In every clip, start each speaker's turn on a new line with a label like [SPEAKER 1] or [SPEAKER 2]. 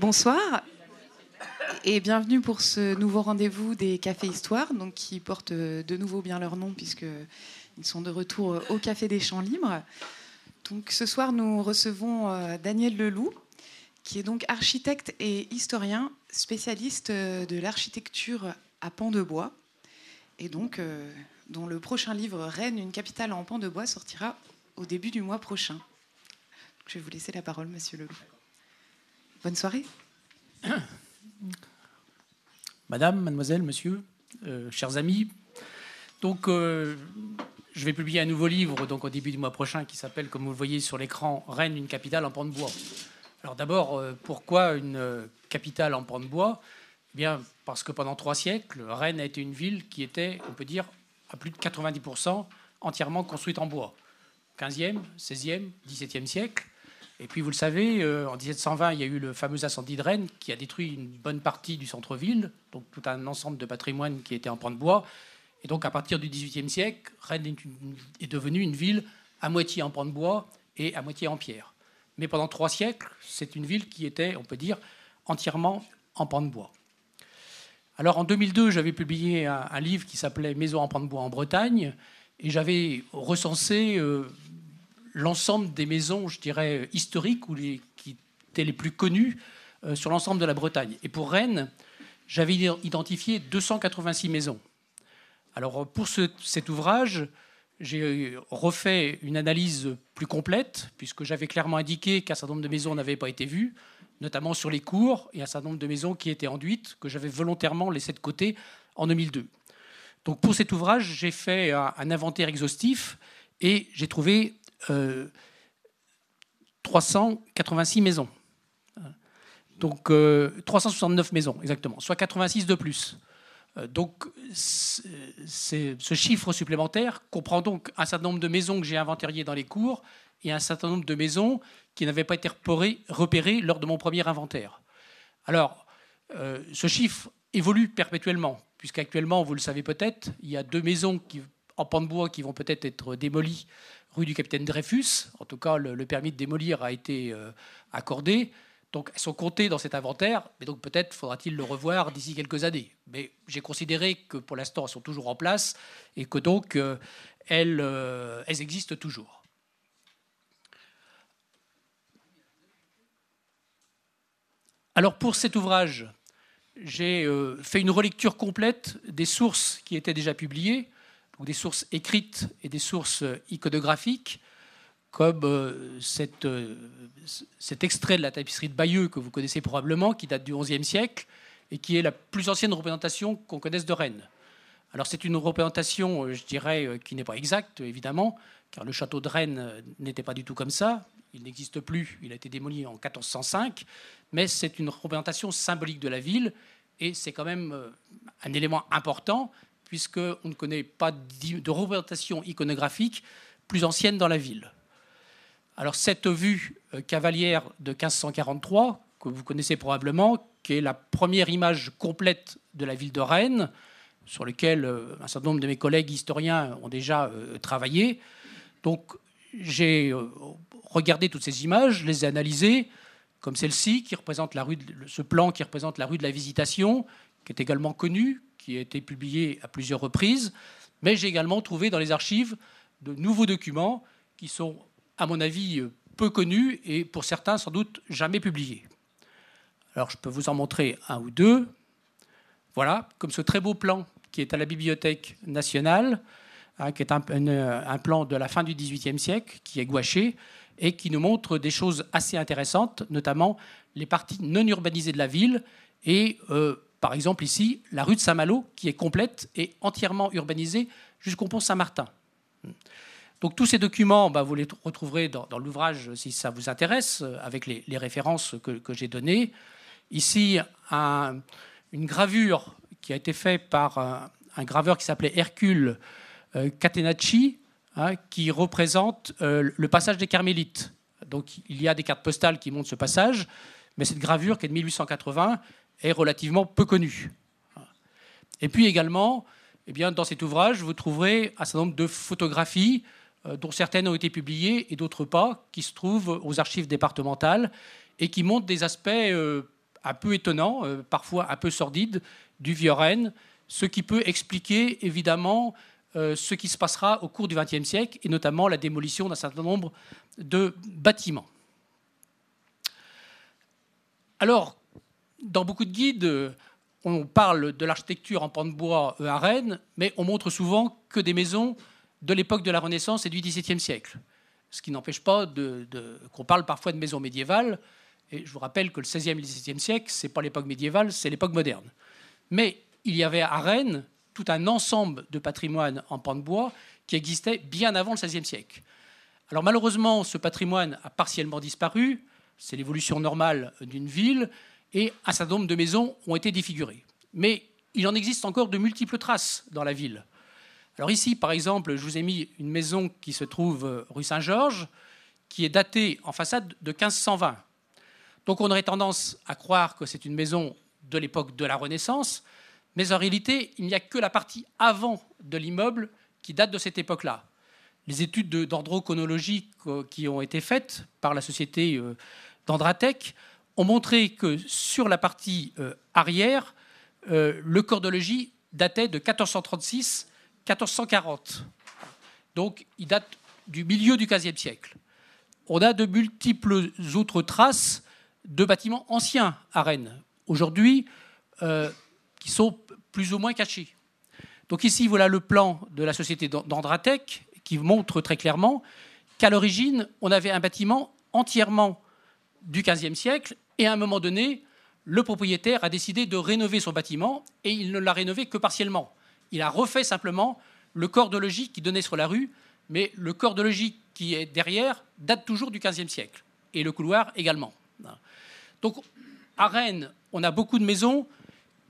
[SPEAKER 1] Bonsoir et bienvenue pour ce nouveau rendez-vous des Cafés Histoire, qui portent de nouveau bien leur nom puisqu'ils sont de retour au Café des Champs Libres. Donc ce soir, nous recevons euh, Daniel Leloup, qui est donc architecte et historien, spécialiste euh, de l'architecture à pan de bois, et donc euh, dont le prochain livre Rennes, une capitale en pan de bois sortira au début du mois prochain. Je vais vous laisser la parole, Monsieur Leloup. Bonne soirée.
[SPEAKER 2] Madame, mademoiselle, monsieur, euh, chers amis, donc euh, je vais publier un nouveau livre donc au début du mois prochain qui s'appelle, comme vous le voyez sur l'écran, Rennes, une capitale en pan de bois. Alors d'abord, euh, pourquoi une capitale en pan de bois? Eh Bien parce que pendant trois siècles, Rennes a été une ville qui était, on peut dire, à plus de 90% entièrement construite en bois. 15e, 16e, 17e siècle. Et puis, vous le savez, euh, en 1720, il y a eu le fameux incendie de Rennes qui a détruit une bonne partie du centre-ville, donc tout un ensemble de patrimoine qui était en pan de bois. Et donc, à partir du XVIIIe siècle, Rennes est, devenue une ville à moitié en pan de bois et à moitié en pierre. Mais pendant trois siècles, c'est une ville qui était, on peut dire, entièrement en pan de bois. Alors, en 2002, j'avais publié un, livre qui s'appelait Maison en pan de bois en Bretagne, et j'avais recensé euh, l'ensemble des maisons, je dirais, historiques ou les, qui étaient les plus connues euh, sur l'ensemble de la Bretagne. Et pour Rennes, j'avais identifié 286 maisons. Alors pour cet ouvrage, j'ai refait une analyse plus complète, puisque j'avais clairement indiqué qu'un certain nombre de maisons n'avaient pas été vues, notamment sur les cours, et un certain nombre de maisons qui étaient enduites, que j'avais volontairement laissées de côté en 2002. Donc pour cet ouvrage, j'ai fait un inventaire exhaustif et j'ai trouvé 386 euh, maisons. Donc 369 euh, maisons, exactement, soit 86 de plus. Euh, donc ce chiffre supplémentaire comprend donc un certain nombre de maisons que j'ai inventariées dans les cours et un certain nombre de maisons qui n'avaient pas été repérées, lors de mon premier inventaire. Alors, ce chiffre évolue perpétuellement, puisqu'actuellement, vous le savez peut-être, il y a deux maisons en pan de bois qui vont peut-être être démolies rue du capitaine Dreyfus. En tout cas, le, permis de démolir a été euh, accordé. Donc, elles sont comptées dans cet inventaire, mais donc peut-être faudra-t-il le revoir d'ici quelques années. Mais j'ai considéré que pour l'instant, elles sont toujours en place et que donc euh, euh, elles existent toujours. Alors, pour cet ouvrage, j'ai fait une relecture complète des sources qui étaient déjà publiées des sources écrites et des sources iconographiques, comme euh, euh, cet extrait de la tapisserie de Bayeux que vous connaissez probablement, qui date du XIe siècle et qui est la plus ancienne représentation qu'on connaisse de Rennes. Alors c'est une représentation, euh, je dirais, qui n'est pas exacte, évidemment, car le château de Rennes n'était pas du tout comme ça. Il n'existe plus, il a été démoli en 1405, mais c'est une représentation symbolique de la ville, et c'est quand même un élément important, puisqu'on ne connaît pas de représentation iconographique plus ancienne dans la ville. Alors cette vue euh, cavalière de 1543, que vous connaissez probablement, qui est la première image complète de la ville de Rennes, sur laquelle euh, un certain nombre de mes collègues historiens ont déjà euh, travaillé. Donc j'ai regardé toutes ces images, les ai analysées, comme celle-ci, qui représente la rue ce plan qui représente la rue de la Visitation, qui est également connu, a été publié à plusieurs reprises, mais j'ai également trouvé dans les archives de nouveaux documents qui sont, à mon avis, peu connus et pour certains sans doute jamais publiés. Alors je peux vous en montrer un ou deux. Voilà, comme ce très beau plan qui est à la Bibliothèque nationale, hein, qui est un, un, plan de la fin du XVIIIe siècle, qui est gouaché et qui nous montre des choses assez intéressantes, notamment les parties non urbanisées de la ville et euh, par exemple, ici, la rue de Saint-Malo, qui est complète et entièrement urbanisée jusqu'au pont Saint-Martin. Donc tous ces documents, bah, vous les retrouverez dans, l'ouvrage si ça vous intéresse, avec les, références que, j'ai données. Ici, une gravure qui a été faite par un, graveur qui s'appelait Hercule euh, Catenacci, hein, qui représente euh, le passage des Carmélites. Donc il y a des cartes postales qui montrent ce passage, mais cette gravure qui est de 1880 est relativement peu connu. Et puis également, eh bien, dans cet ouvrage, vous trouverez un certain nombre de photographies, euh, dont certaines ont été publiées et d'autres pas, qui se trouvent aux archives départementales et qui montrent des aspects euh, un peu étonnant, parfois un peu sordide, du vieux Rennes, ce qui peut expliquer évidemment ce qui se passera au cours du XXe siècle, et notamment la démolition d'un certain nombre de bâtiments. Alors, dans beaucoup de guides, on parle de l'architecture en pan de bois à Rennes, mais on montre souvent que des maisons de l'époque de la Renaissance et du XVIIe siècle. Ce qui n'empêche pas qu'on parle parfois de maisons médiévales. Et je vous rappelle que le XVIe et le XVIIe siècle, ce n'est pas l'époque médiévale, c'est l'époque moderne. Mais il y avait à Rennes tout un ensemble de patrimoine en pan de bois qui existait bien avant le XVIe siècle. Alors malheureusement, ce patrimoine a partiellement disparu c'est l'évolution normale d'une ville, et un certain nombre de maisons ont été défigurées. Mais il en existe encore de multiples traces dans la ville. Alors ici, par exemple, je vous ai mis une maison qui se trouve euh, rue Saint-Georges, qui est datée en façade de 1520. Donc on aurait tendance à croire que c'est une maison de l'époque de la Renaissance, mais en réalité, il n'y a que la partie avant de l'immeuble qui date de cette époque-là. Les études dendrochronologie euh, qui ont été faites par la société euh, d'Andratec ont montré que sur la partie euh, arrière, euh, le corps de logis datait de 1436-1440. Donc il date du milieu du XVe siècle. On a de multiples autres traces de bâtiments anciens à Rennes, aujourd'hui, euh, qui sont plus ou moins cachés. Donc ici, voilà le plan de la société d'Andratec qui montre très clairement qu'à l'origine, on avait un bâtiment entièrement du XVe siècle, et à un moment donné, le propriétaire a décidé de rénover son bâtiment, et il ne l'a rénové que partiellement. Il a refait simplement le corps de logis qui donnait sur la rue, mais le corps de logis qui est derrière date toujours du XVe siècle, et le couloir également. Donc, à Rennes, on a beaucoup de maisons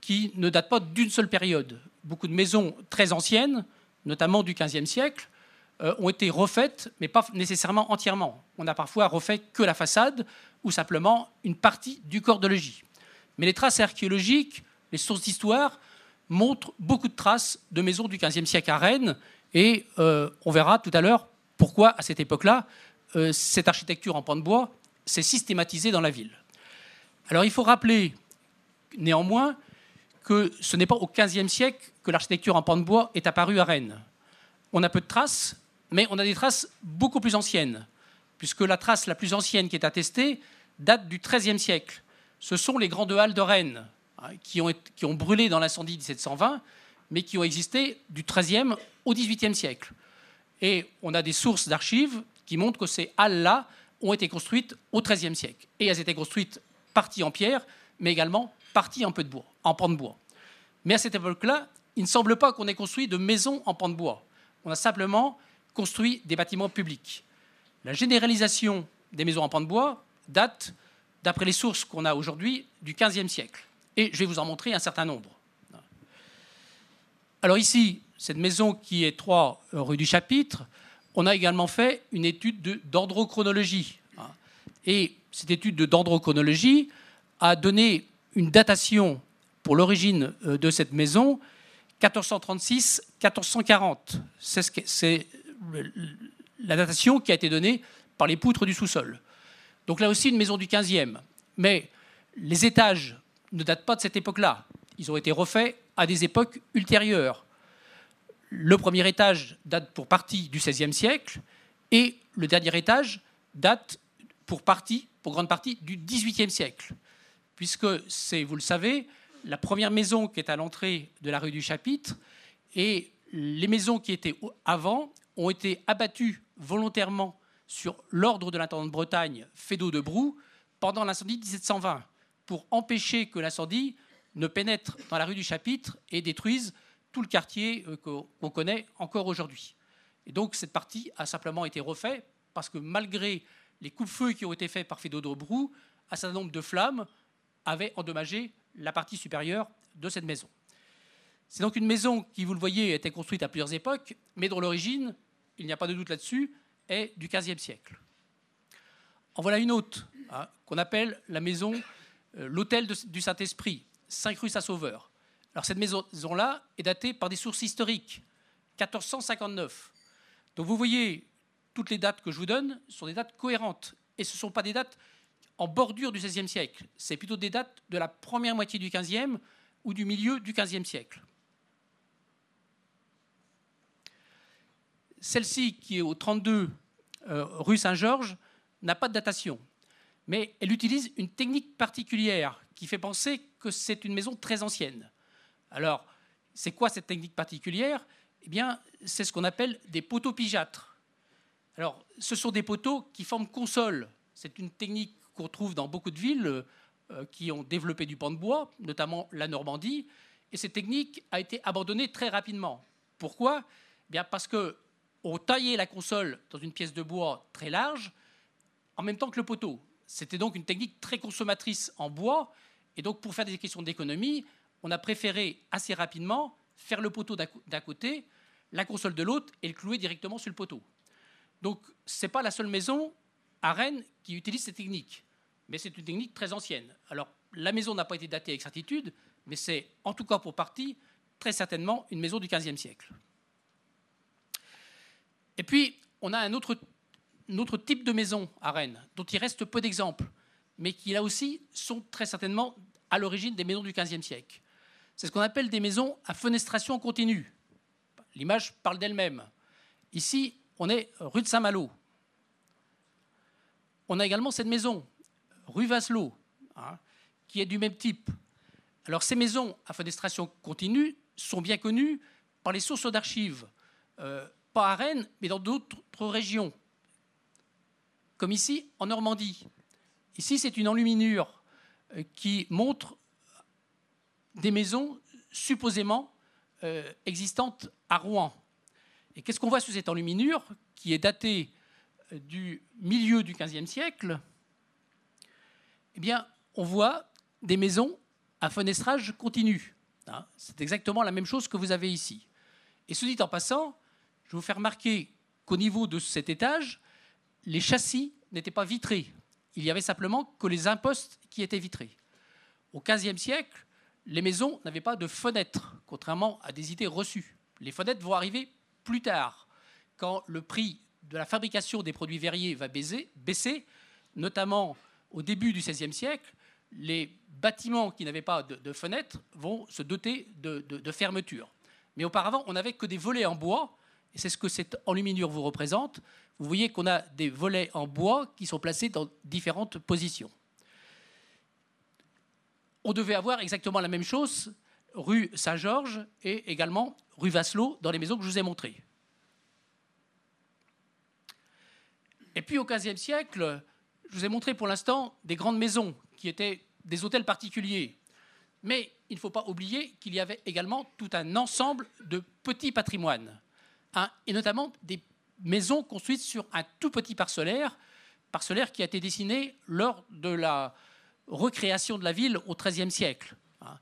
[SPEAKER 2] qui ne datent pas d'une seule période. Beaucoup de maisons très anciennes, notamment du XVe siècle, euh, ont été refaites, mais pas nécessairement entièrement. On a parfois refait que la façade ou simplement une partie du corps de logis. Mais les traces archéologiques, les sources d'histoire, montrent beaucoup de traces de maisons du XVe siècle à Rennes, et euh, on verra tout à l'heure pourquoi, à cette époque-là, euh, cette architecture en pan de bois s'est systématisée dans la ville. Alors il faut rappeler néanmoins que ce n'est pas au XVe siècle que l'architecture en pan de bois est apparue à Rennes. On a peu de traces, mais on a des traces beaucoup plus anciennes, puisque la trace la plus ancienne qui est attestée date du XIIIe siècle. Ce sont les grandes halles de Rennes, hein, qui, ont, brûlé dans l'incendie de 1720, mais qui ont existé du XIIIe au XVIIIe siècle. Et on a des sources d'archives qui montrent que ces halles-là ont été construites au XIIIe siècle. Et elles étaient construites partie en pierre, mais également partie en peu de bois, en pan de bois. Mais à cette époque-là, il ne semble pas qu'on ait construit de maisons en pan de bois. On a simplement construit des bâtiments publics. La généralisation des maisons en pan de bois date, d'après les sources qu'on a aujourd'hui, du XVe siècle. Et je vais vous en montrer un certain nombre. Alors ici, cette maison qui est 3 rue du Chapitre, on a également fait une étude dendrochronologie. Et cette étude de dendrochronologie a donné une datation pour l'origine euh, de cette maison 1436-1440. C'est la datation qui a été donnée par les poutres du sous-sol. Donc là aussi, une maison du 15e. Mais les étages ne datent pas de cette époque-là. Ils ont été refaits à des époques ultérieures. Le premier étage date pour partie du XVIe siècle et le dernier étage date pour partie, pour grande partie, du XVIIIe siècle. Puisque c'est, vous le savez, la première maison qui est à l'entrée de la rue du Chapitre et les maisons qui étaient avant ont été abattues volontairement sur l'ordre de l'intendant de Bretagne, Fédot de Brou, pendant l'incendie de 1720, pour empêcher que l'incendie ne pénètre dans la rue du Chapitre et détruise tout le quartier euh, qu'on connaît encore aujourd'hui. Et donc cette partie a simplement été refaite parce que malgré les coups-feu qui ont été faits par Fédot de Brou, un certain nombre de flammes avaient endommagé la partie supérieure de cette maison. C'est donc une maison qui, vous le voyez, été construite à plusieurs époques, mais dont l'origine, il n'y a pas de doute là-dessus, est du XVe siècle. En voilà une autre, hein, qu'on appelle la maison, euh, l'hôtel du Saint-Esprit, 5 rue Saint-Sauveur. Alors cette maison-là est datée par des sources historiques, 1459. Donc vous voyez, toutes les dates que je vous donne sont des dates cohérentes, et ce ne sont pas des dates en bordure du XVIe siècle. C'est plutôt des dates de la première moitié du XVe ou du milieu du XVe siècle. Celle-ci, qui est au 32 euh, rue Saint-Georges, n'a pas de datation, mais elle utilise une technique particulière qui fait penser que c'est une maison très ancienne. Alors, c'est quoi cette technique particulière? Eh bien, c'est ce qu'on appelle des poteaux pigeâtres. Alors, ce sont des poteaux qui forment console. C'est une technique qu'on trouve dans beaucoup de villes euh, qui ont développé du pan de bois, notamment la Normandie. Et cette technique a été abandonnée très rapidement. Pourquoi? Eh bien Parce qu'on taillait la console dans une pièce de bois très large en même temps que le poteau. C'était donc une technique très consommatrice en bois. Et donc, pour faire des questions d'économie, on a préféré assez rapidement faire le poteau d'un côté, la console de l'autre et le clouer directement sur le poteau. Donc, ce n'est pas la seule maison à Rennes qui utilise cette technique, mais c'est une technique très ancienne. Alors, la maison n'a pas été datée avec certitude, mais c'est en tout cas pour partie très certainement une maison du XVe siècle. Et puis, on a un autre, type de maison à Rennes, dont il reste peu d'exemples, mais qui là aussi sont très certainement à l'origine des maisons du XVe siècle. C'est ce qu'on appelle des maisons à fenestration continue. L'image parle d'elle-même. Ici, on est rue de Saint-Malo. On a également cette maison, rue Vasselot, hein, qui est du même type. Alors ces maisons à fenestration continue sont bien connues par les sources d'archives, euh, pas à Rennes, mais dans d'autres régions, comme ici en Normandie. Ici, c'est une enluminure euh, qui montre des maisons supposément euh, existantes à Rouen. Et qu'est-ce qu'on voit sous cette enluminure qui est datée euh, du milieu du XVe siècle? Eh bien, on voit des maisons à fenestrage continu. Hein, c'est exactement la même chose que vous avez ici. Et ce dit en passant, je vous faire remarquer qu'au niveau de cet étage, les châssis n'étaient pas vitrés. Il y avait simplement que les impostes qui étaient vitrés. Au XVe siècle, les maisons n'avaient pas de fenêtres, contrairement à des idées reçues. Les fenêtres vont arriver plus tard, quand le prix de la fabrication des produits verriers va baisser, notamment au début du XVIe siècle, les bâtiments qui n'avaient pas de, fenêtres vont se doter de, fermetures. Mais auparavant, on n'avait que des volets en bois, c'est ce que cette enluminure vous représente. Vous voyez qu'on a des volets en bois qui sont placés dans différentes positions on devait avoir exactement la même chose rue Saint-Georges et également rue Vasselot dans les maisons que je vous ai montrées. Et puis au XVe siècle, je vous ai montré pour l'instant des grandes maisons qui étaient des hôtels particuliers. Mais il ne faut pas oublier qu'il y avait également tout un ensemble de petits patrimoines, et notamment des maisons construites sur un tout petit parcellaire, parcellaire qui a été dessiné lors de la, recréation de la ville au XIIIe siècle. Hein.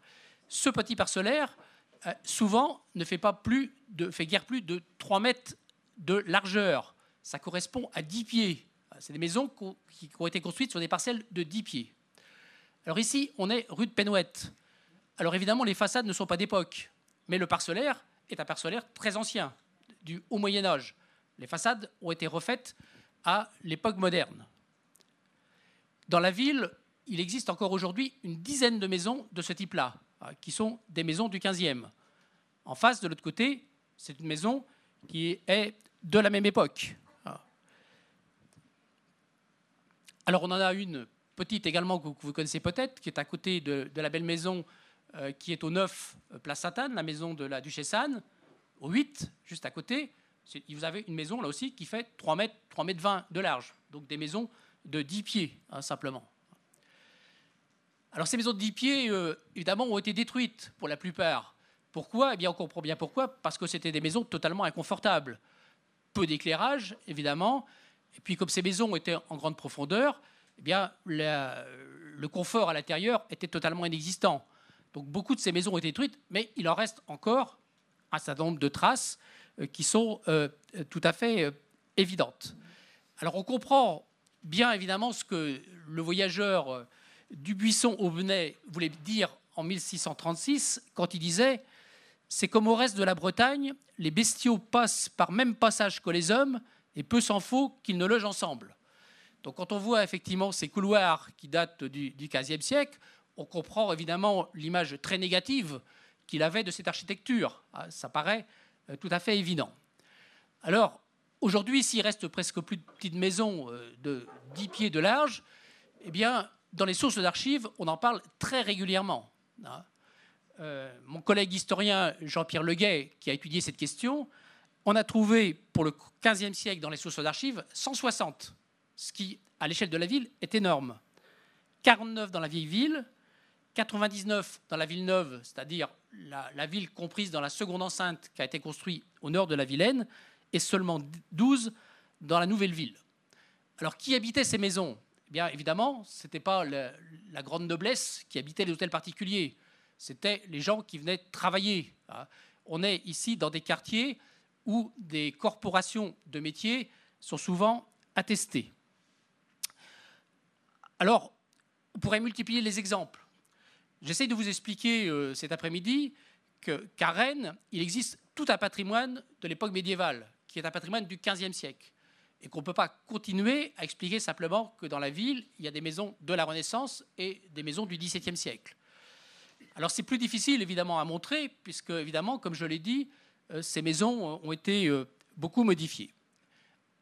[SPEAKER 2] Ce petit parcellaire, euh, souvent, ne fait, pas plus fait guère plus de 3 mètres de largeur. Ça correspond à 10 pieds. C'est des maisons qui ont été construites sur des parcelles de 10 pieds. Alors ici, on est rue de Penouette. Alors évidemment, les façades ne sont pas d'époque, mais le parcellaire est un parcellaire très ancien, du haut Moyen Âge. Les façades ont été refaites à l'époque moderne. Dans la ville, il existe encore aujourd'hui une dizaine de maisons de ce type-là, euh, qui sont des maisons du 15e. En face, de l'autre côté, c'est une maison qui est de la même époque. Ah. Alors on en a une petite également que vous connaissez peut-être, qui est à côté de, la belle maison euh, qui est au 9 euh, Place Sainte-Anne, la maison de la Duchesse Anne, au 8, juste à côté. Vous avez une maison là aussi qui fait 3 mètres, 3 mètres 20 de large, donc des maisons de 10 pieds hein, simplement. Alors ces maisons de 10 pieds, euh, évidemment, ont été détruites pour la plupart. Pourquoi? Eh bien, on comprend bien pourquoi. Parce que c'était des maisons totalement inconfortables. Peu d'éclairage, évidemment. Et puis, comme ces maisons étaient en grande profondeur, eh bien, le confort à l'intérieur était totalement inexistant. Donc, beaucoup de ces maisons ont été détruites, mais il en reste encore un certain nombre de traces euh, qui sont euh, tout à fait évidentes. Alors, on comprend bien évidemment ce que le voyageur Dubuisson Aubenet voulait dire en 1636 quand il disait C'est comme au reste de la Bretagne, les bestiaux passent par même passage que les hommes, et peu s'en faut qu'ils ne logent ensemble. Donc quand on voit effectivement ces couloirs qui datent du, XVe siècle, on comprend évidemment l'image très négative qu'il avait de cette architecture. Ah, ça paraît euh, tout à fait évident. Alors, aujourd'hui, s'il reste presque plus de petites maisons euh, de 10 pieds de large, eh bien, dans les sources d'archives, on en parle très régulièrement. Hein. Euh, mon collègue historien Jean-Pierre Leguet, qui a étudié cette question, on a trouvé pour le XVe siècle dans les sources d'archives 160, ce qui, à l'échelle de la ville, est énorme. 49 dans la vieille ville, 99 dans la ville neuve, c'est-à-dire la, ville comprise dans la seconde enceinte qui a été construite au nord de la Vilaine, et seulement 12 dans la nouvelle ville. Alors qui habitait ces maisons? Eh bien, évidemment, ce n'était pas la, grande noblesse qui habitait les hôtels particuliers, c'était les gens qui venaient travailler. Hein. On est ici dans des quartiers où des corporations de métiers sont souvent attestées. Alors, on pourrait multiplier les exemples. J'essaie de vous expliquer euh, cet après-midi qu'à Rennes, il existe tout un patrimoine de l'époque médiévale, qui est un patrimoine du XVe siècle et qu'on ne peut pas continuer à expliquer simplement que dans la ville, il y a des maisons de la Renaissance et des maisons du XVIIe siècle. Alors c'est plus difficile évidemment à montrer, puisque évidemment, comme je l'ai dit, euh, ces maisons ont été euh, beaucoup modifiées.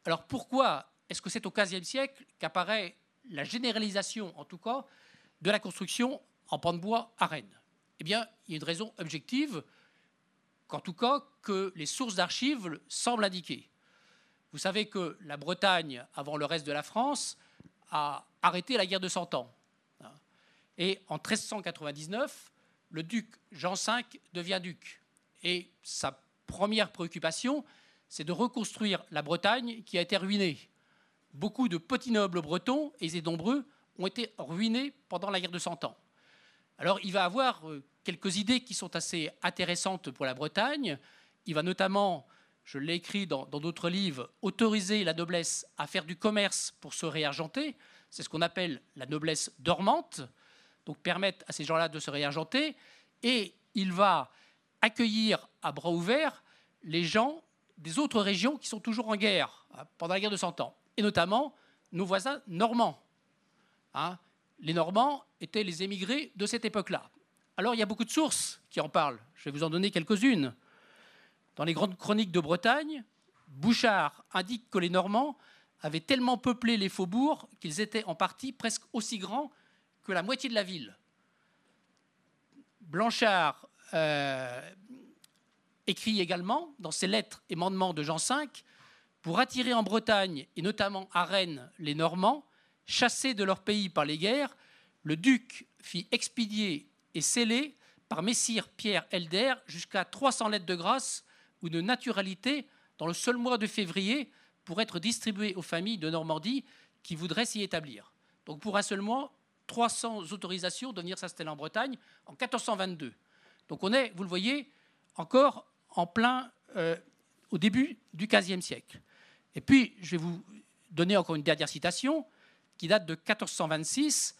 [SPEAKER 2] Alors pourquoi est-ce que c'est au XVe siècle qu'apparaît la généralisation, en tout cas, de la construction en pan de bois à Rennes Eh bien, il y a une raison objective, qu'en tout cas, que les sources d'archives semblent indiquer. Vous savez que la Bretagne, avant le reste de la France, a arrêté la guerre de Cent Ans. Et en 1399, le duc Jean V devient duc. Et sa première préoccupation, c'est de reconstruire la Bretagne qui a été ruinée. Beaucoup de petits nobles bretons, et nombreux, ont été ruinés pendant la guerre de Cent Ans. Alors il va avoir euh, quelques idées qui sont assez intéressantes pour la Bretagne. Il va notamment je l'ai écrit dans d'autres livres, autoriser la noblesse à faire du commerce pour se réargenter. C'est ce qu'on appelle la noblesse dormante, donc permettre à ces gens-là de se réargenter. Et il va accueillir à bras ouverts les gens des autres régions qui sont toujours en guerre hein, pendant la guerre de Cent Ans, et notamment nos voisins normands. Hein. Les Normands étaient les émigrés de cette époque-là. Alors il y a beaucoup de sources qui en parlent. Je vais vous en donner quelques-unes. Dans les grandes chroniques de Bretagne, Bouchard indique que les Normands avaient tellement peuplé les faubourgs qu'ils étaient en partie presque aussi grands que la moitié de la ville. Blanchard euh, écrit également dans ses lettres et mandements de Jean V pour attirer en Bretagne et notamment à Rennes les Normands, chassés de leur pays par les guerres, le duc fit expédier et sceller par Messire Pierre Helder jusqu'à 300 lettres de grâce ou de naturalité dans le seul mois de février pour être distribué aux familles de Normandie qui voudraient s'y établir. Donc pour un seul mois, 300 autorisations de venir s'installer en Bretagne en 1422. Donc on est, vous le voyez, encore en plein euh, au début du XVe siècle. Et puis, je vais vous donner encore une dernière citation qui date de 1426,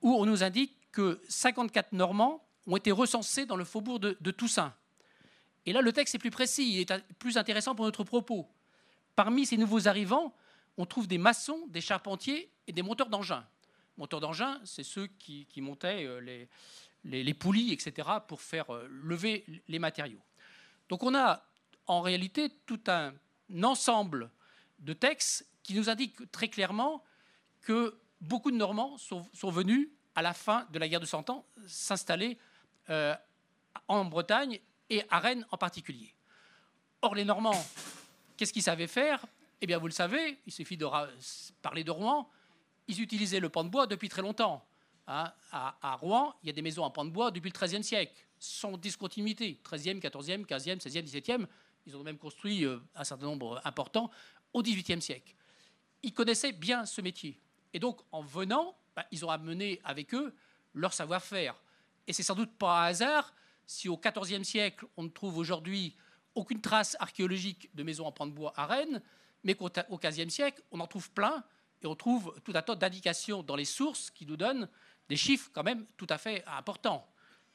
[SPEAKER 2] où on nous indique que 54 Normands ont été recensés dans le faubourg de Toussaint. Et là, le texte est plus précis, il est plus intéressant pour notre propos. Parmi ces nouveaux arrivants, on trouve des maçons, des charpentiers et des monteurs d'engins. Monteurs d'engins, c'est ceux qui, montaient euh, les, poulies, etc., pour faire euh, lever les matériaux. Donc on a en réalité tout un ensemble de textes qui nous indiquent très clairement que beaucoup de Normands sont, venus, à la fin de la guerre de Cent Ans, s'installer euh, en Bretagne et à Rennes en particulier. Or, les Normands, qu'est-ce qu'ils savaient faire? Eh bien, vous le savez, il suffit de parler de Rouen, ils utilisaient le pan de bois depuis très longtemps. Hein. à, Rouen, il y a des maisons en pan de bois depuis le XIIIe siècle, sans discontinuité, XIIIe, XIVe, XVe, XVIe, XVIIe. Ils ont même construit euh, un certain nombre important au XVIIIe siècle. Ils connaissaient bien ce métier. Et donc, en venant, bah, ils ont amené avec eux leur savoir-faire. Et c'est sans doute pas un hasard si au XIVe siècle, on ne trouve aujourd'hui aucune trace archéologique de maisons en pan de bois à Rennes, mais qu'au XVe siècle, on en trouve plein et on trouve tout un tas d'indications dans les sources qui nous donnent des chiffres quand même tout à fait importants.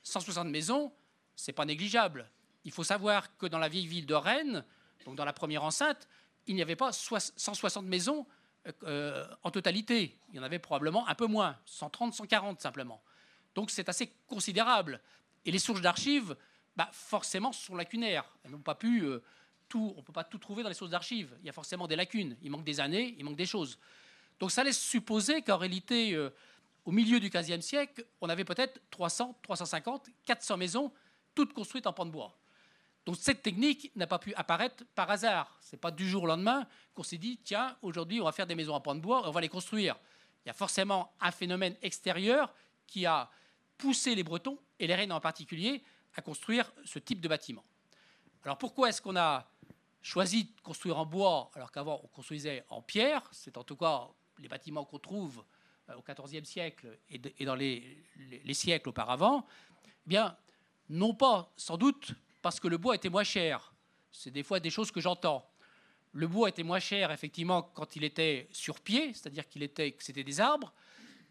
[SPEAKER 2] 160 maisons, c'est pas négligeable. Il faut savoir que dans la vieille ville de Rennes, donc dans la première enceinte, il n'y avait pas 160 maisons en totalité. Il y en avait probablement un peu moins, 130, 140 simplement. Donc c'est assez considérable. Et les sources d'archives, bah, forcément, sont lacunaires. Elles n'ont pas pu tout, on ne peut pas tout trouver dans les sources d'archives. Il y a forcément des lacunes. Il manque des années, il manque des choses. Donc ça laisse supposer qu'en réalité, au milieu du XVe siècle, on avait peut-être 300, 350, 400 maisons, toutes construites en pan de bois. Donc cette technique n'a pas pu apparaître par hasard. Ce n'est pas du jour au lendemain qu'on s'est dit, tiens, aujourd'hui on va faire des maisons en pan de bois et on va les construire. Il y a forcément un phénomène extérieur qui a poussé les Bretons, et les Rennes en particulier, à construire ce type de bâtiment. Alors pourquoi est-ce qu'on a choisi de construire en bois alors qu'avant on construisait en pierre? C'est en tout cas les bâtiments qu'on trouve euh, au XIVe siècle et, dans les, siècles auparavant, eh bien, non pas sans doute parce que le bois était moins cher. C'est des fois des choses que j'entends. Le bois était moins cher effectivement quand il était sur pied, c'est-à-dire qu'il était, que c'était des arbres,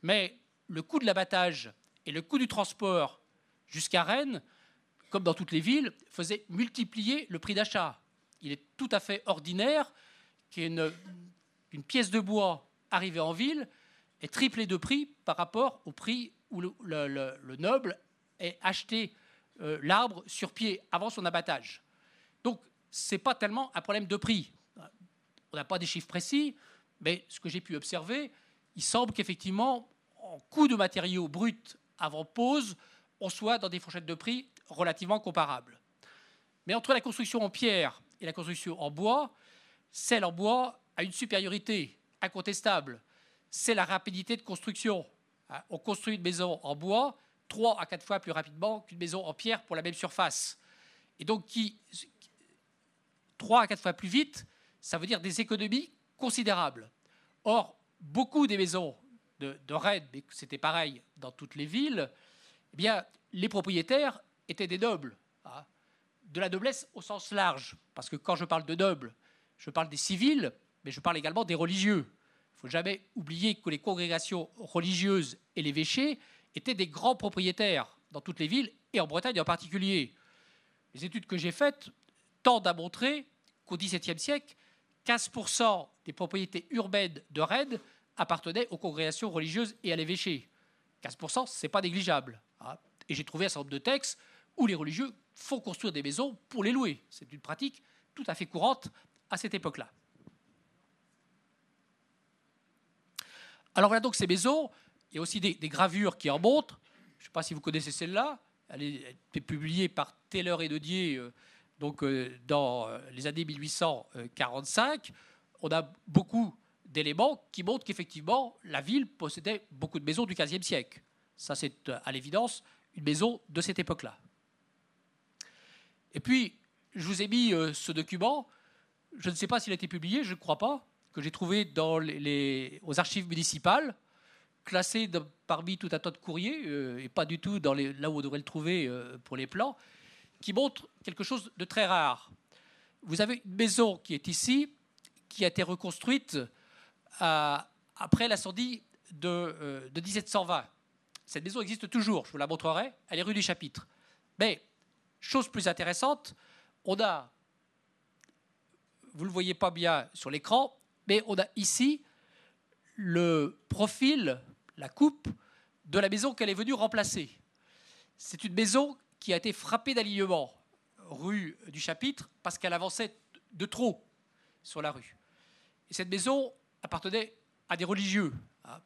[SPEAKER 2] mais le coût de l'abattage et le coût du transport jusqu'à Rennes, comme dans toutes les villes, faisait multiplier le prix d'achat. Il est tout à fait ordinaire qu'une une pièce de bois arrivée en ville est triplé de prix par rapport au prix où le, noble est acheté euh, l'arbre sur pied avant son abattage. Donc, ce n'est pas tellement un problème de prix. On n'a pas des chiffres précis, mais ce que j'ai pu observer, il semble qu'effectivement, en coût de matériaux bruts avant pose, on soit dans des fourchettes de prix relativement comparables. Mais entre la construction en pierre et la construction en bois, celle en bois a une supériorité incontestable c'est la rapidité de construction. Hein, on construit une maison en bois trois à quatre fois plus rapidement qu'une maison en pierre pour la même surface. Et donc, qui, trois à quatre fois plus vite, ça veut dire des économies considérables. Or, beaucoup des maisons de, de Rennes, mais c'était pareil dans toutes les villes, eh bien, les propriétaires étaient des nobles, hein, de la noblesse au sens large. Parce que quand je parle de nobles, je parle des civils, mais je parle également des religieux faut jamais oublier que les congrégations religieuses et l'évêché étaient des grands propriétaires dans toutes les villes, et en Bretagne en particulier. Les études que j'ai faites tendent à montrer qu'au XVIIe siècle, 15% des propriétés urbaines de Rennes appartenaient aux congrégations religieuses et à l'évêché. 15%, ce n'est pas négligeable. Hein. Et j'ai trouvé un certain nombre de textes où les religieux font construire des maisons pour les louer. C'est une pratique tout à fait courante à cette époque-là. Alors voilà donc ces maisons. Il y a aussi des, gravures qui en montrent. Je ne sais pas si vous connaissez celle-là. Elle est, publiée par Taylor et Dodier euh, donc, euh, dans euh, les années 1845. On a beaucoup d'éléments qui montrent qu'effectivement, la ville possédait beaucoup de maisons du XVe siècle. Ça, c'est à l'évidence une maison de cette époque-là. Et puis, je vous ai mis ce document. Je ne sais pas s'il a été publié, je ne crois pas que j'ai trouvé dans les, aux archives municipales, classé parmi tout un tas de courriers, euh, et pas du tout dans là où on devrait le trouver euh, pour les plans, qui montre quelque chose de très rare. Vous avez une maison qui est ici, qui a été reconstruite après l'incendie de, de 1720. Cette maison existe toujours, je vous la montrerai, elle est rue du Chapitre. Mais, chose plus intéressante, on a, vous ne le voyez pas bien sur l'écran, mais on a ici le profil, la coupe de la maison qu'elle est venue remplacer. C'est une maison qui a été frappée d'alignement rue du Chapitre parce qu'elle avançait de trop sur la rue. Et cette maison appartenait à des religieux. Hein.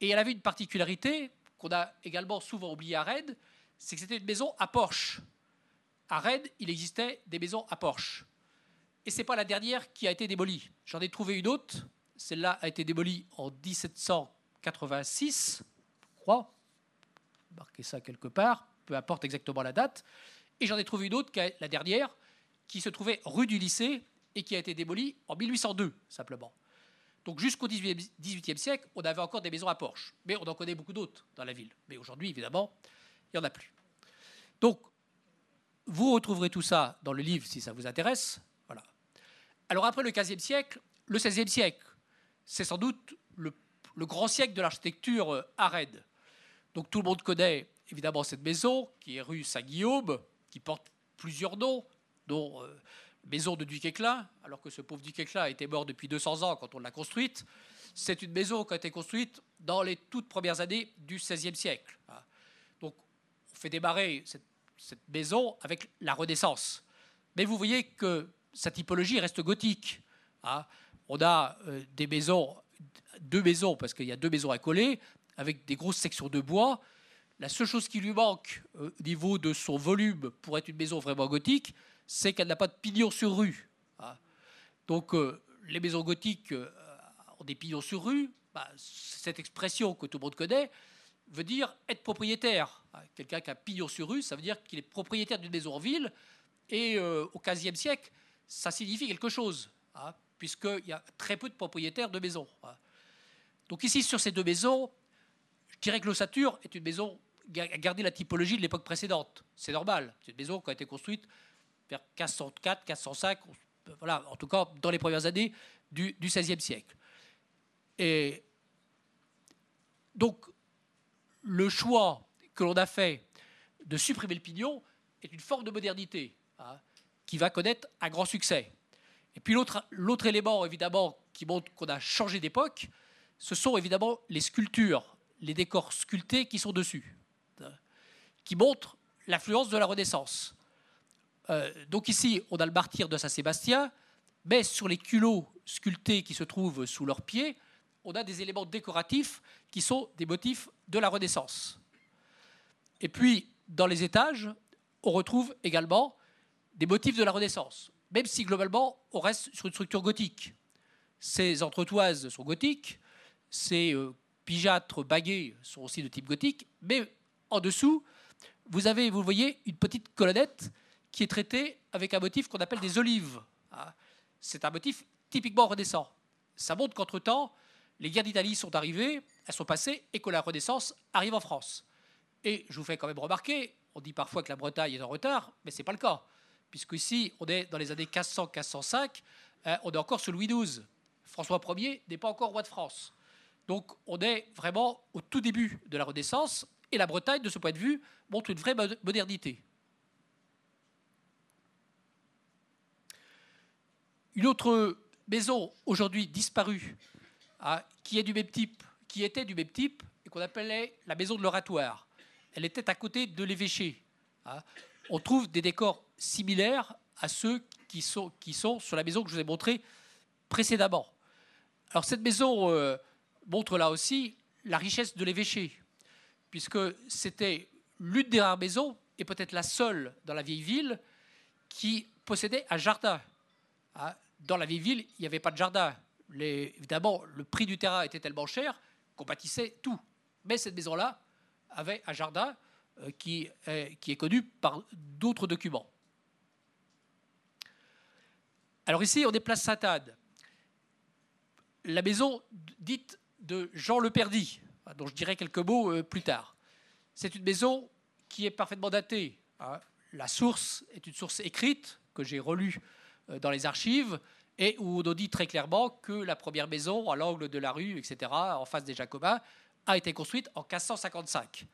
[SPEAKER 2] Et elle avait une particularité qu'on a également souvent oubliée à Rennes, c'est que c'était une maison à porche. À Rennes, il existait des maisons à porche. Et ce n'est pas la dernière qui a été démolie. J'en ai trouvé une autre. Celle-là a été démolie en 1786, je crois. Marquez ça quelque part, peu importe exactement la date. Et j'en ai trouvé une autre, la dernière, qui se trouvait rue du lycée et qui a été démolie en 1802, simplement. Donc jusqu'au XVIIIe siècle, on avait encore des maisons à Porsche. Mais on en connaît beaucoup d'autres dans la ville. Mais aujourd'hui, évidemment, il n'y en a plus. Donc, vous retrouverez tout ça dans le livre si ça vous intéresse. Alors après le XVe siècle, le XVIe siècle, c'est sans doute le, grand siècle de l'architecture euh, Rennes. Donc tout le monde connaît évidemment cette maison qui est rue Saint-Guillaume, qui porte plusieurs noms, dont euh, maison de Éclat, alors que ce pauvre Éclat était mort depuis 200 ans quand on l'a construite. C'est une maison qui a été construite dans les toutes premières années du XVIe siècle. Donc, on fait démarrer cette, maison avec la Renaissance. Mais vous voyez que sa typologie reste gothique. On a euh, des maisons, deux maisons, parce qu'il y a deux maisons à coller, avec des grosses sections de bois. La seule chose qui lui manque euh, au niveau de son volume pour être une maison vraiment gothique, c'est qu'elle n'a pas de pignon sur rue. Hein. Donc euh, les maisons gothiques euh, ont des pignons sur rue. Bah, cette expression que tout le monde connaît veut dire être propriétaire. Hein. Quelqu'un qui a pignon sur rue, ça veut dire qu'il est propriétaire d'une maison en ville. Et au XVe siècle, ça signifie quelque chose, hein, puisqu'il y a très peu de propriétaires de maisons. Donc ici, sur ces deux maisons, je dirais que l'ossature est une maison garder la typologie de l'époque précédente. C'est normal. C'est une maison qui a été construite vers 1504, 1505, voilà, en tout cas dans les premières années du, XVIe siècle. Et donc, le choix que l'on a fait de supprimer le pignon est une forme de modernité hein, qui va connaître un grand succès. Et puis l'autre élément, évidemment, qui montre qu'on a changé d'époque, ce sont évidemment les sculptures, les décors sculptés qui sont dessus qui montre l'influence de la Renaissance. Euh, donc ici, on a le martyr de Saint-Sébastien, mais sur les culots sculptés qui se trouvent sous leurs pieds, on a des éléments décoratifs qui sont des motifs de la Renaissance. Et puis, dans les étages, on retrouve également des motifs de la Renaissance, même si globalement, on reste sur une structure gothique. Ces entretoises sont gothiques, ces euh, pigeâtres baguets sont aussi de type gothique, mais en dessous, vous avez, vous voyez, une petite colonnette qui est traitée avec un motif qu'on appelle des olives. Ah, c'est un motif typiquement renaissant. Ça montre qu'entre-temps, les guerres d'Italie sont arrivées, elles sont passées, et que la Renaissance arrive en France. Et je vous fais quand même remarquer, on dit parfois que la Bretagne est en retard, mais ce n'est pas le cas. Puisque ici, on est dans les années 1500-1505, hein, on est encore sous Louis XII. François Ier n'est pas encore roi de France. Donc on est vraiment au tout début de la Renaissance, et la Bretagne, de ce point de vue, montre une vraie modernité. Une autre maison aujourd'hui disparue, hein, qui est du même type, qui était du même type, et qu'on appelait la maison de l'oratoire. Elle était à côté de l'évêché. Hein. On trouve des décors similaires à ceux qui sont, sur la maison que je vous ai montrée précédemment. Alors cette maison euh, montre là aussi la richesse de l'évêché puisque c'était l'une des rares maisons, et peut-être la seule dans la vieille ville, qui possédait un jardin. Ah, dans la vieille ville, il n'y avait pas de jardin. évidemment, le prix du terrain était tellement cher qu'on bâtissait tout. Mais cette maison-là avait un jardin euh, qui est connu par d'autres documents. Alors ici, on est place Sainte-Anne. La maison dite de Jean Le Perdy, dont je dirai quelques mots euh, plus tard. C'est une maison qui est parfaitement datée. Hein. La source est une source écrite que j'ai relue euh, dans les archives et où on dit très clairement que la première maison à l'angle de la rue, etc., en face des Jacobins, a été construite en 1555.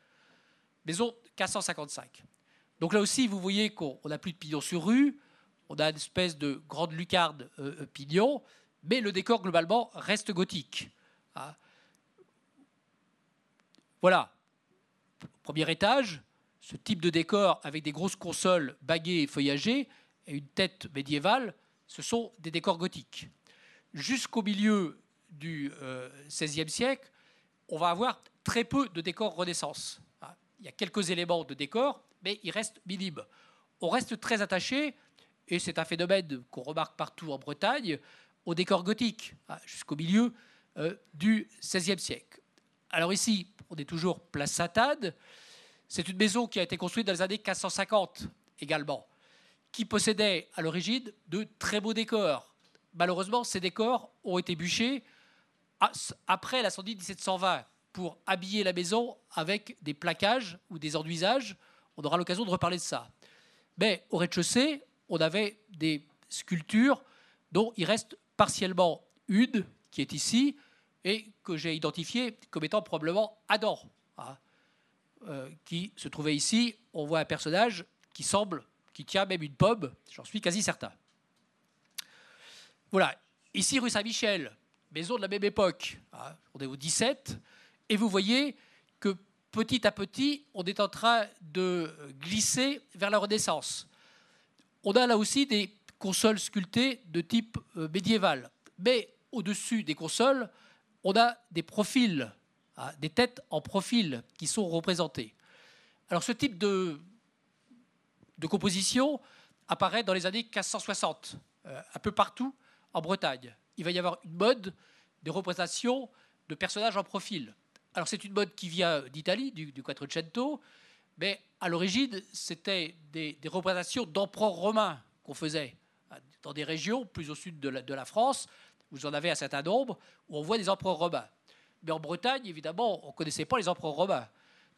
[SPEAKER 2] Maison 1555. Donc là aussi, vous voyez qu'on n'a plus de pignon sur rue, on a une espèce de grande lucarne euh, pignon, mais le décor globalement reste gothique. Hein. Voilà, premier étage, ce type de décor avec des grosses consoles baguées et feuillagées et une tête médiévale, ce sont des décors gothiques. Jusqu'au milieu du XVIe euh, siècle, on va avoir très peu de décors Renaissance. Ah, il y a quelques éléments de décor, mais il reste minime. On reste très attaché, et c'est un phénomène qu'on remarque partout en Bretagne, au décor gothique, ah, jusqu'au milieu euh, du XVIe siècle. Alors ici, on est toujours place Satade. C'est une maison qui a été construite dans les années 1550 également, qui possédait à l'origine de très beaux décors. Malheureusement, ces décors ont été bûchés après l'incendie de 1720 pour habiller la maison avec des plaquages ou des enduisages. On aura l'occasion de reparler de ça. Mais au rez-de-chaussée, on avait des sculptures dont il reste partiellement une, qui est ici, et que j'ai identifié comme étant probablement Adam, hein, euh, qui se trouvait ici. On voit un personnage qui semble, qui tient même une pomme, j'en suis quasi certain. voilà, ici rue Saint-Michel, maison de la même époque, hein, on est au 17, et vous voyez que petit à petit, on est en train de glisser vers la Renaissance. On a là aussi des consoles sculptées de type euh, médiéval, mais au-dessus des consoles, on a des profils, hein, des têtes en profil qui sont représentées. Alors ce type de, composition apparaît dans les années 1560, euh, un peu partout en Bretagne. Il va y avoir une mode de représentation de personnages en profil. Alors c'est une mode qui vient d'Italie, du, du Quattrocento, mais à l'origine, c'était des, représentations d'empereurs romains qu'on faisait dans des régions plus au sud de la, de la, France. Vous en avez un certain nombre où on voit des empereurs romains. Mais en Bretagne, évidemment, on ne connaissait pas les empereurs romains.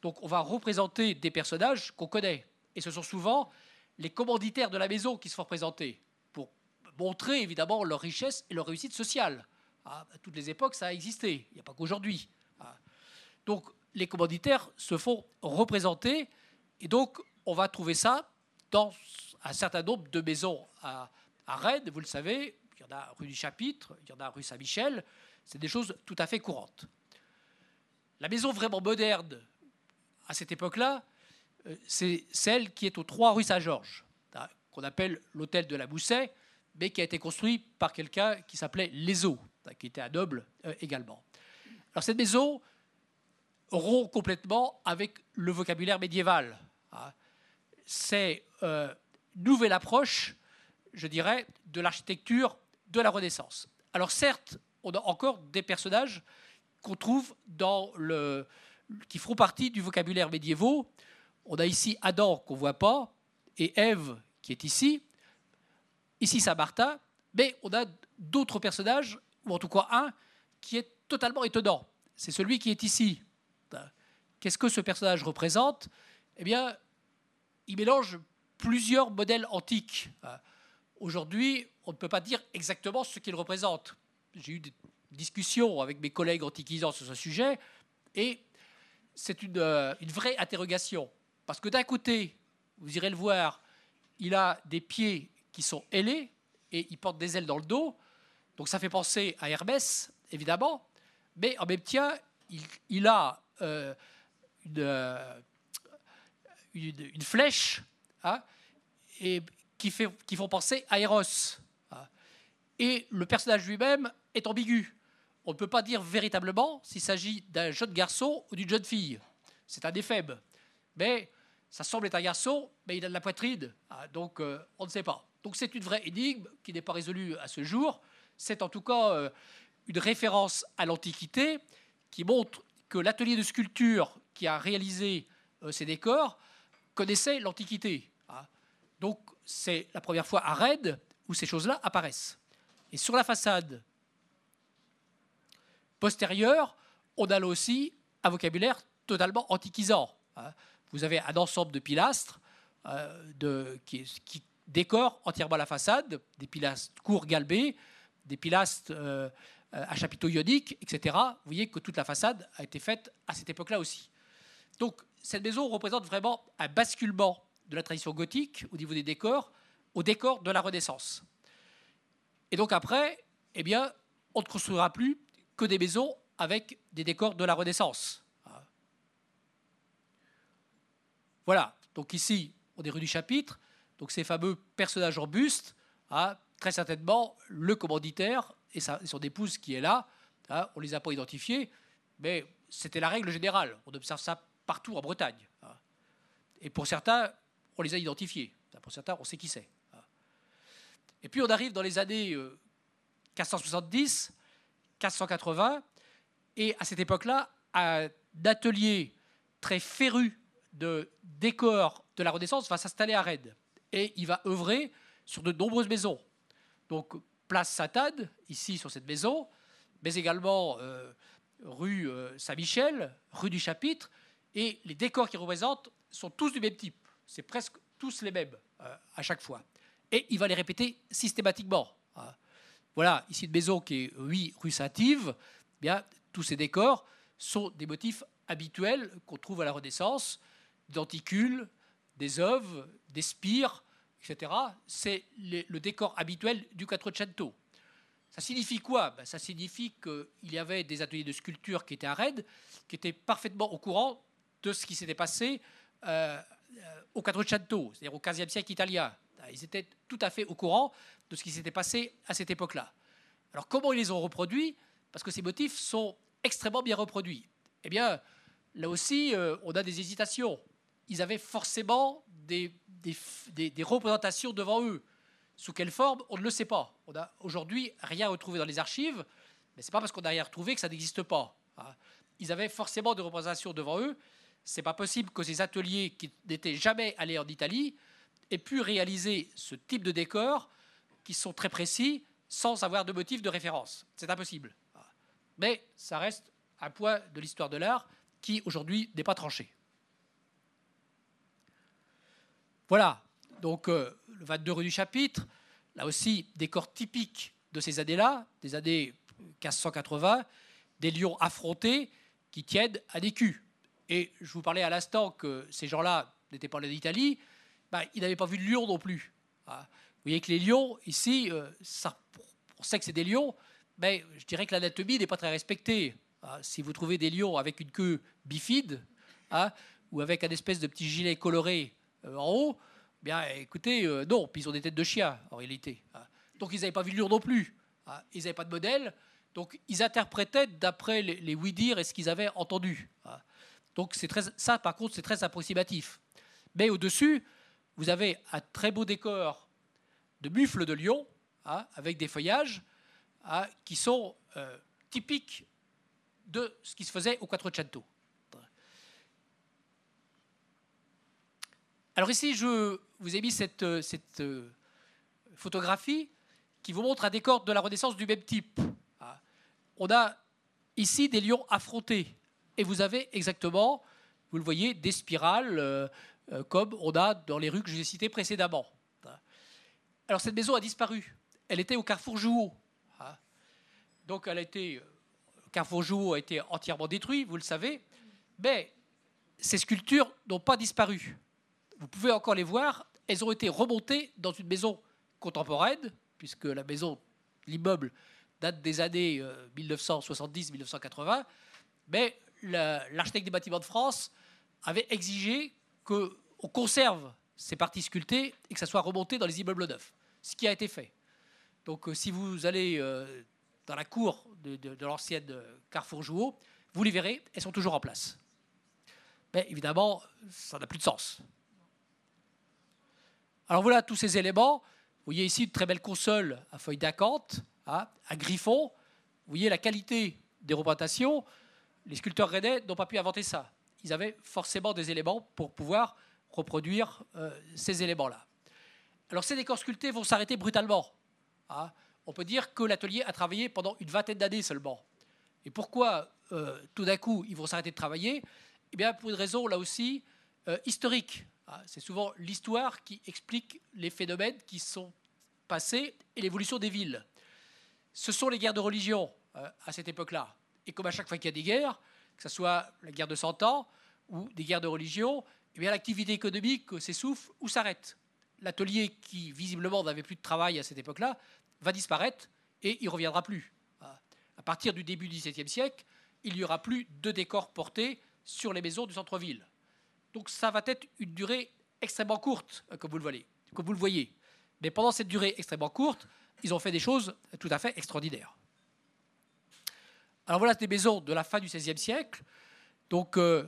[SPEAKER 2] Donc on va représenter des personnages qu'on connaît. Et ce sont souvent les commanditaires de la maison qui se font représenter pour montrer évidemment leur richesse et leur réussite sociale. Ah, à toutes les époques, ça a existé. Il n'y a pas qu'aujourd'hui. Ah. Donc les commanditaires se font représenter et donc on va trouver ça dans un certain nombre de maisons à, Rennes, vous le savez. Il y en a rue du Chapitre, il y en a rue Saint-Michel. C'est des choses tout à fait courantes. La maison vraiment moderne à cette époque-là, euh, c'est celle qui est aux 3 rue Saint-Georges, hein, qu'on appelle l'hôtel de la Mousset, mais qui a été construit par quelqu'un qui s'appelait Lézo, hein, qui était un noble euh, également. Alors cette maison rompt complètement avec le vocabulaire médiéval. Hein. C'est euh, une nouvelle approche, je dirais, de l'architecture de la Renaissance. Alors certes, on a encore des personnages qu'on trouve dans le, qui feront partie du vocabulaire médiévaux. On a ici Adam qu'on ne voit pas et Ève qui est ici. Ici Saint-Martin, mais on a d'autres personnages, ou en tout cas un, qui est totalement étonnant. C'est celui qui est ici. Qu'est-ce que ce personnage représente? Eh bien, il mélange plusieurs modèles antiques. Aujourd'hui, on ne peut pas dire exactement ce qu'il représente. J'ai eu des discussions avec mes collègues antiquisants sur ce sujet, et c'est euh, une, vraie interrogation. Parce que d'un côté, vous irez le voir, il a des pieds qui sont ailés et il porte des ailes dans le dos. Donc ça fait penser à Hermès, évidemment. Mais en même temps, il, a euh, une, flèche hein, et qui, fait, font penser à Eros. Hein. Et le personnage lui-même est ambigu on ne peut pas dire véritablement s'il s'agit d'un jeune garçon ou d'une jeune fille. C'est un éphèbe. Mais ça semble être un garçon, mais il a de la poitrine, ah, donc euh, on ne sait pas. Donc c'est une vraie énigme qui n'est pas résolue à ce jour. C'est en tout cas euh, une référence à l'Antiquité qui montre que l'atelier de sculpture qui a réalisé euh, ces décors connaissait l'Antiquité. Ah. Donc c'est la première fois à Rennes où ces choses-là apparaissent. Et sur la façade postérieure, on a là aussi un vocabulaire totalement antiquisant. Hein. Vous avez un ensemble de pilastres euh, qui, décorent entièrement la façade, des pilastres courts galbés, des pilastres euh, à chapiteaux ioniques, etc. Vous voyez que toute la façade a été faite à cette époque-là aussi. Donc cette maison représente vraiment un basculement de la tradition gothique au niveau des décors au décor de la Renaissance. Et donc après, eh bien, on ne construira plus que des maisons avec des décors de la Renaissance. Voilà, donc ici, on est rue du Chapitre, donc ces fameux personnages en buste, hein, très certainement le commanditaire et, son épouse qui est là, hein, on les a pas identifiés, mais c'était la règle générale, on observe ça partout en Bretagne. Hein. Et pour certains, on les a identifiés, pour certains, on sait qui c'est. Et puis on arrive dans les années 1470, euh, 480. Et à cette époque-là, un atelier très féru de décors de la Renaissance va s'installer à Rennes. Et il va œuvrer sur de nombreuses maisons. Donc, place Satade, ici sur cette maison, mais également euh, rue euh, Saint-Michel, rue du Chapitre. Et les décors qu'il représente sont tous du même type. C'est presque tous les mêmes euh, à chaque fois. Et il va les répéter systématiquement. Hein. Voilà, ici une maison qui est, oui, rue Saint-Yves. Eh bien, tous ces décors sont des motifs habituels qu'on trouve à la Renaissance, d'anticules, des œuvres, des spires, etc. C'est le décor habituel du Quattrocento. Ça signifie quoi? Ben, Ça signifie qu'il y avait des ateliers de sculpture qui étaient à Rennes, qui étaient parfaitement au courant de ce qui s'était passé euh, au Quattrocento, c'est-à-dire au XVe siècle italien. Ils étaient tout à fait au courant de ce qui s'était passé à cette époque-là. Alors comment ils les ont reproduits? Parce que ces motifs sont extrêmement bien reproduits. Eh bien, là aussi, euh, on a des hésitations. Ils avaient forcément des, des, représentations devant eux. Sous quelle forme? On ne le sait pas. On n'a aujourd'hui rien retrouvé dans les archives, mais ce n'est pas parce qu'on n'a rien retrouvé que ça n'existe pas. Hein. Ils avaient forcément des représentations devant eux. C'est pas possible que ces ateliers qui n'étaient jamais allés en Italie aient pu réaliser ce type de décors qui sont très précis sans avoir de motif de référence. C'est impossible. Mais ça reste un point de l'histoire de l'art qui aujourd'hui n'est pas tranché. Voilà, donc euh, le 22 rue du chapitre, là aussi, décor typique de ces années-là, des années 1580, des lions affrontés qui tiennent à des culs. Et je vous parlais à l'instant que ces gens-là n'étaient pas allés d'Italie, ben, ils n'avaient pas vu de lion non plus. Hein. Vous voyez que les lions, ici, euh, ça, on sait que c'est des lions, mais je dirais que l'anatomie n'est pas très respectée. Hein. Si vous trouvez des lions avec une queue bifide, ou avec un espèce de petit gilet coloré euh, en haut, bien écoutez, euh, non, puis ils ont des têtes de chien en réalité. Donc ils n'avaient pas vu le lion non plus. Ils n'avaient pas de modèle. Donc ils interprétaient d'après les, les oui-dire et ce qu'ils avaient entendu. Hein. Donc très, ça, par contre, c'est très approximatif. Mais au-dessus, vous avez un très beau décor de mufles de lion, avec des feuillages qui sont euh, typiques de ce qui se faisait au Quattrocento. Alors ici, je vous ai mis cette, euh, euh, photographie qui vous montre un décor de la Renaissance du même type. Ah. On a ici des lions affrontés. Et vous avez exactement, vous le voyez, des spirales euh, comme on a dans les rues que je vous ai citées précédemment. Alors cette maison a disparu. Elle était au carrefour Jouot. Ah. Donc elle a été, le carrefour Jouot a été entièrement détruit, vous le savez. Mais ces sculptures n'ont pas disparu vous pouvez encore les voir, elles ont été remontées dans une maison contemporaine, puisque la maison, l'immeuble, date des années 1970-1980, euh, mais l'architecte des bâtiments de France avait exigé qu'on conserve ces parties sculptées et que ça soit remonté dans les immeubles neufs, ce qui a été fait. Donc euh, si vous allez euh, dans la cour de, l'ancienne Carrefour Jouot, vous les verrez, elles sont toujours en place. Mais évidemment, ça n'a plus de sens. Alors voilà tous ces éléments. Vous voyez ici une très belle console à feuilles d'acanthe, hein, à griffon. Vous voyez la qualité des représentations. Les sculpteurs rennais n'ont pas pu inventer ça. Ils avaient forcément des éléments pour pouvoir reproduire euh, ces éléments-là. Alors ces décors sculptés vont s'arrêter brutalement. Hein. On peut dire que l'atelier a travaillé pendant une vingtaine d'années seulement. Et pourquoi euh, tout d'un coup ils vont s'arrêter de travailler? Eh bien pour une raison là aussi euh, historique. Ah, c'est souvent l'histoire qui explique les phénomènes qui sont passés et l'évolution des villes. Ce sont les guerres de religion à cette époque-là. Et comme à chaque fois qu'il y a des guerres, que ce soit la guerre de Cent Ans ou des guerres de religion, eh l'activité économique s'essouffle ou s'arrête. L'atelier qui visiblement n'avait plus de travail à cette époque-là va disparaître et il ne reviendra plus. À partir du début du XVIIe siècle, il n'y aura plus de décors portés sur les maisons du centre-ville. Donc ça va être une durée extrêmement courte, euh. Comme vous le voyez. Mais pendant cette durée extrêmement courte, ils ont fait des choses tout à fait extraordinaires. Alors voilà des maisons de la fin du XVIe siècle, donc euh,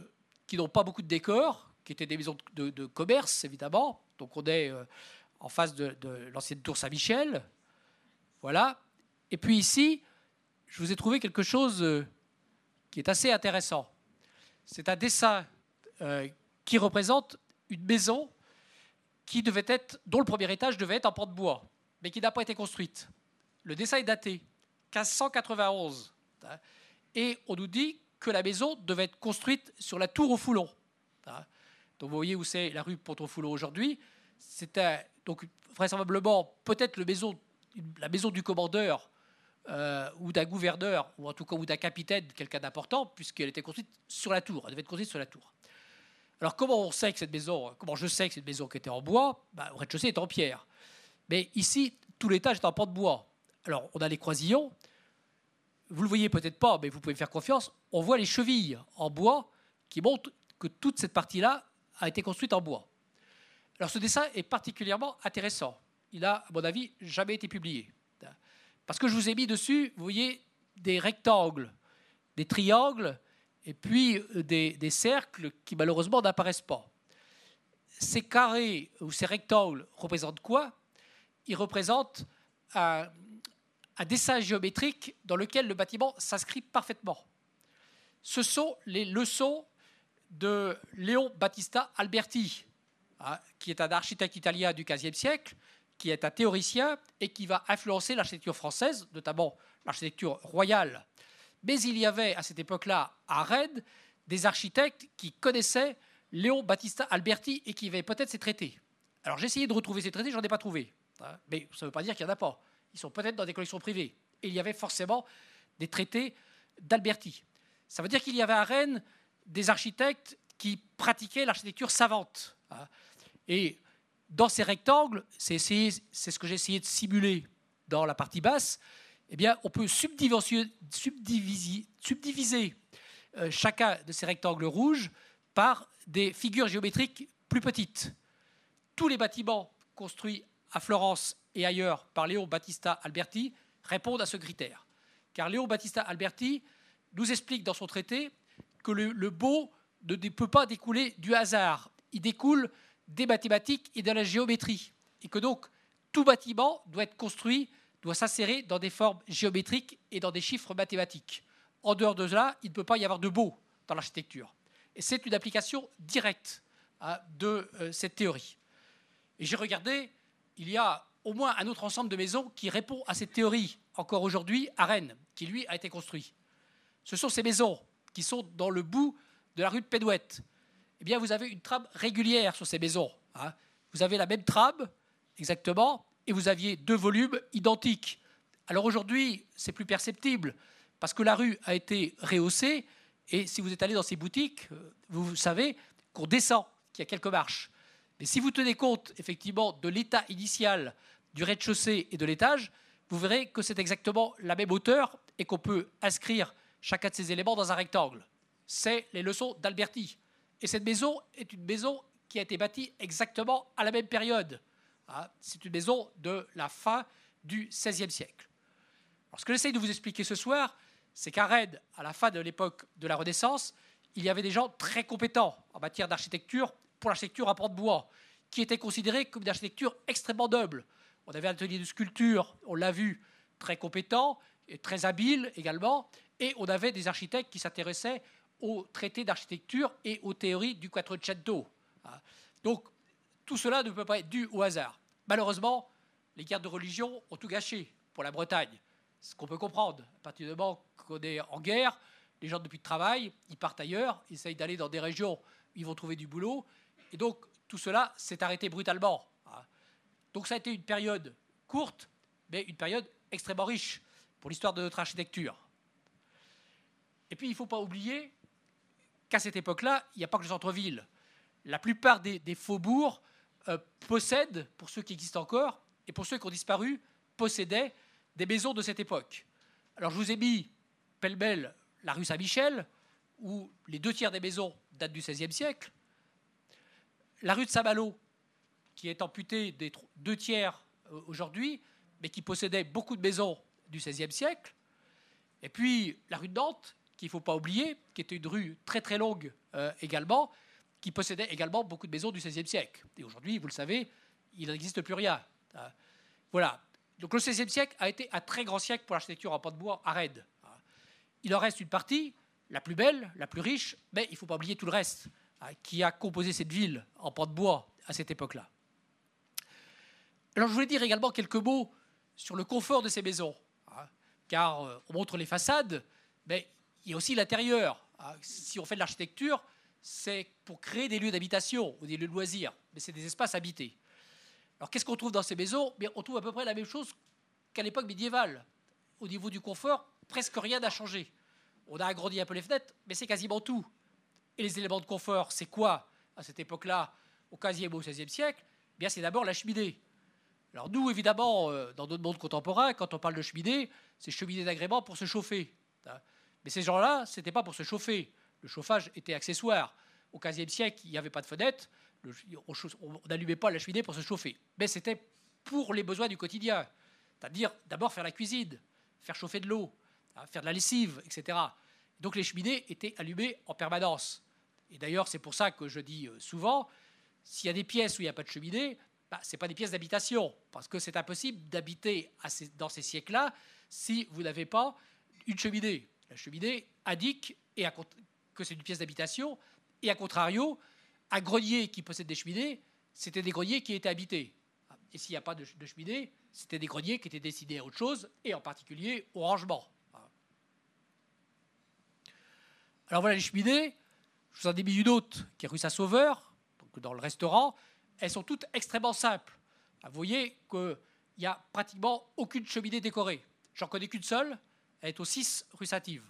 [SPEAKER 2] qui n'ont pas beaucoup de décors, qui étaient des maisons de, commerce évidemment. Donc on est euh, en face de, l'ancienne tour Saint-Michel, voilà. Et puis ici, je vous ai trouvé quelque chose qui est assez intéressant. C'est un dessin qui représente une maison qui devait être, dont le premier étage devait être en pente de bois, mais qui n'a pas été construite. Le dessin est daté 1591. Hein, et on nous dit que la maison devait être construite sur la tour au Foulon. Hein. Donc vous voyez où c'est la rue Pont-au-Foulon aujourd'hui. C'était donc vraisemblablement peut-être la maison du commandeur euh, ou d'un gouverneur, ou en tout cas d'un capitaine, quelqu'un d'important, puisqu'elle était construite sur la tour. Elle devait être construite sur la tour. Alors comment on sait que cette maison, comment je sais que cette maison qui était en bois, bah, au rez-de-chaussée est en pierre? Mais ici, tout l'étage est en pan de bois. Alors, on a les croisillons. Vous le voyez peut-être pas, mais vous pouvez me faire confiance. On voit les chevilles en bois qui montrent que toute cette partie-là a été construite en bois. Alors, ce dessin est particulièrement intéressant. Il a, à mon avis, jamais été publié. Parce que je vous ai mis dessus, vous voyez, des rectangles, des triangles, et puis euh, des, des cercles qui malheureusement n'apparaissent pas. Ces carrés ou ces rectangles représentent quoi? Ils représentent un, un dessin géométrique dans lequel le bâtiment s'inscrit parfaitement. Ce sont les leçons de Léon Battista Alberti, hein, qui est un architecte italien du XVe siècle, qui est un théoricien et qui va influencer l'architecture française, notamment l'architecture royale. Mais il y avait à cette époque-là, à Rennes, des architectes qui connaissaient Léon Battista Alberti et qui avaient peut-être ces traités. Alors j'ai essayé de retrouver ces traités, je n'en ai pas trouvé. Hein, mais ça ne veut pas dire qu'il n'y en a pas. Ils sont peut-être dans des collections privées. Et il y avait forcément des traités d'Alberti. Ça veut dire qu'il y avait à Rennes des architectes qui pratiquaient l'architecture savante. Hein. Et dans ces rectangles, c'est ce que j'ai essayé de simuler dans la partie basse, eh bien, on peut subdiviser, euh, chacun de ces rectangles rouges par des figures géométriques plus petites. Tous les bâtiments construits à Florence et ailleurs par Léon Battista Alberti répondent à ce critère. Car Léon Battista Alberti nous explique dans son traité que le, beau ne peut pas découler du hasard. Il découle des mathématiques et de la géométrie. Et que donc, tout bâtiment doit être construit, doit s'insérer dans des formes géométriques et dans des chiffres mathématiques. En dehors de cela, il ne peut pas y avoir de beau dans l'architecture. Et c'est une application directe hein, de euh, cette théorie. Et j'ai regardé, il y a au moins un autre ensemble de maisons qui répond à cette théorie, encore aujourd'hui, à Rennes, qui lui a été construit. Ce sont ces maisons qui sont dans le bout de la rue de Pédouette. Eh bien, vous avez une trame régulière sur ces maisons. Hein. Vous avez la même trame, exactement, et vous aviez deux volumes identiques. Alors aujourd'hui, c'est plus perceptible, parce que la rue a été rehaussée, et si vous êtes allé dans ces boutiques, euh, vous savez qu'on descend, qu'il y a quelques marches. Mais si vous tenez compte effectivement de l'état initial du rez-de-chaussée et de l'étage, vous verrez que c'est exactement la même hauteur et qu'on peut inscrire chacun de ces éléments dans un rectangle. C'est les leçons d'Alberti. Et cette maison est une maison qui a été bâtie exactement à la même période. Ah, c'est une maison de la fin du XVIe siècle. Alors, ce que j'essaye de vous expliquer ce soir, c'est qu'à Rennes, à la fin de l'époque de la Renaissance, il y avait des gens très compétents en matière d'architecture pour l'architecture à port bois, qui était considérée comme une architecture extrêmement noble. On avait un atelier de sculpture, on l'a vu, très compétent et très habile également, et on avait des architectes qui s'intéressaient aux traités d'architecture et aux théories du Quattrocento. Ah. Donc tout cela ne peut pas être dû au hasard. Malheureusement, les guerres de religion ont tout gâché pour la Bretagne. Ce qu'on peut comprendre. À partir du moment qu'on est en guerre, les gens depuis le travail, ils partent ailleurs, ils essayent d'aller dans des régions où ils vont trouver du boulot. Et donc tout cela s'est arrêté brutalement. Ah. Donc ça a été une période courte, mais une période extrêmement riche pour l'histoire de notre architecture. Et puis, il ne faut pas oublier qu'à cette époque-là, il n'y a pas que le centre-ville. La plupart des, faubourgs euh, possèdent, pour ceux qui existent encore, et pour ceux qui ont disparu, possédaient des maisons de cette époque. Alors, je vous ai mis pêle-mêle la rue Saint-Michel, où les deux tiers des maisons datent du XVIe siècle. La rue de Saint-Malo, qui est amputée des deux tiers euh, aujourd'hui, mais qui possédait beaucoup de maisons du XVIe siècle. Et puis la rue de Nantes, qu'il ne faut pas oublier, qui était une rue très très longue euh, également, qui possédait également beaucoup de maisons du XVIe siècle. Et aujourd'hui, vous le savez, il n'existe plus rien. Euh, voilà. Donc le XVIe siècle a été un très grand siècle pour l'architecture en pan de bois à Rennes. Il en reste une partie, la plus belle, la plus riche, mais il ne faut pas oublier tout le reste hein, qui a composé cette ville en pan de bois à cette époque-là. Alors je voulais dire également quelques mots sur le confort de ces maisons, hein, car euh, on montre les façades, mais il y a aussi l'intérieur. Ah, si on fait de l'architecture, c'est pour créer des lieux d'habitation ou des lieux de loisirs, mais c'est des espaces habités. Alors qu'est-ce qu'on trouve dans ces maisons? On trouve à peu près la même chose qu'à l'époque médiévale. Au niveau du confort, presque rien n'a changé. On a agrandi un peu les fenêtres, mais c'est quasiment tout. Et les éléments de confort, c'est quoi à cette époque-là, au XVe ou au XVIe siècle? Eh Bien, c'est d'abord la cheminée. Alors nous, évidemment, euh, dans notre monde contemporain, quand on parle de cheminée, c'est cheminée d'agrément pour se chauffer. Hein. Mais ces gens-là, ce n'était pas pour se chauffer. Le chauffage était accessoire. Au XVe siècle, il n'y avait pas de fenêtre. on n'allumait pas la cheminée pour se chauffer. Mais c'était pour les besoins du quotidien. C'est-à-dire d'abord faire la cuisine, faire chauffer de l'eau, hein, faire de la lessive, etc. Donc les cheminées étaient allumées en permanence. Et d'ailleurs, c'est pour ça que je dis euh, souvent, s'il y a des pièces où il n'y a pas de cheminée, bah, ce n'est pas des pièces d'habitation, parce que c'est impossible d'habiter dans ces siècles-là si vous n'avez pas une cheminée. La cheminée indique que c'est une pièce d'habitation, et à contrario, un grenier qui possède des cheminées, c'était des greniers qui étaient habités. Et s'il n'y a pas de, de cheminée, c'était des greniers qui étaient destinés à autre chose, et en particulier au rangement. Alors voilà les cheminées. Je vous en mis une autre qui est rue Saint-Sauveur, donc dans le restaurant. Elles sont toutes extrêmement simples. Vous voyez qu'il n'y a pratiquement aucune cheminée décorée. J'en connais qu'une seule. Elle est au 6 rue Sative.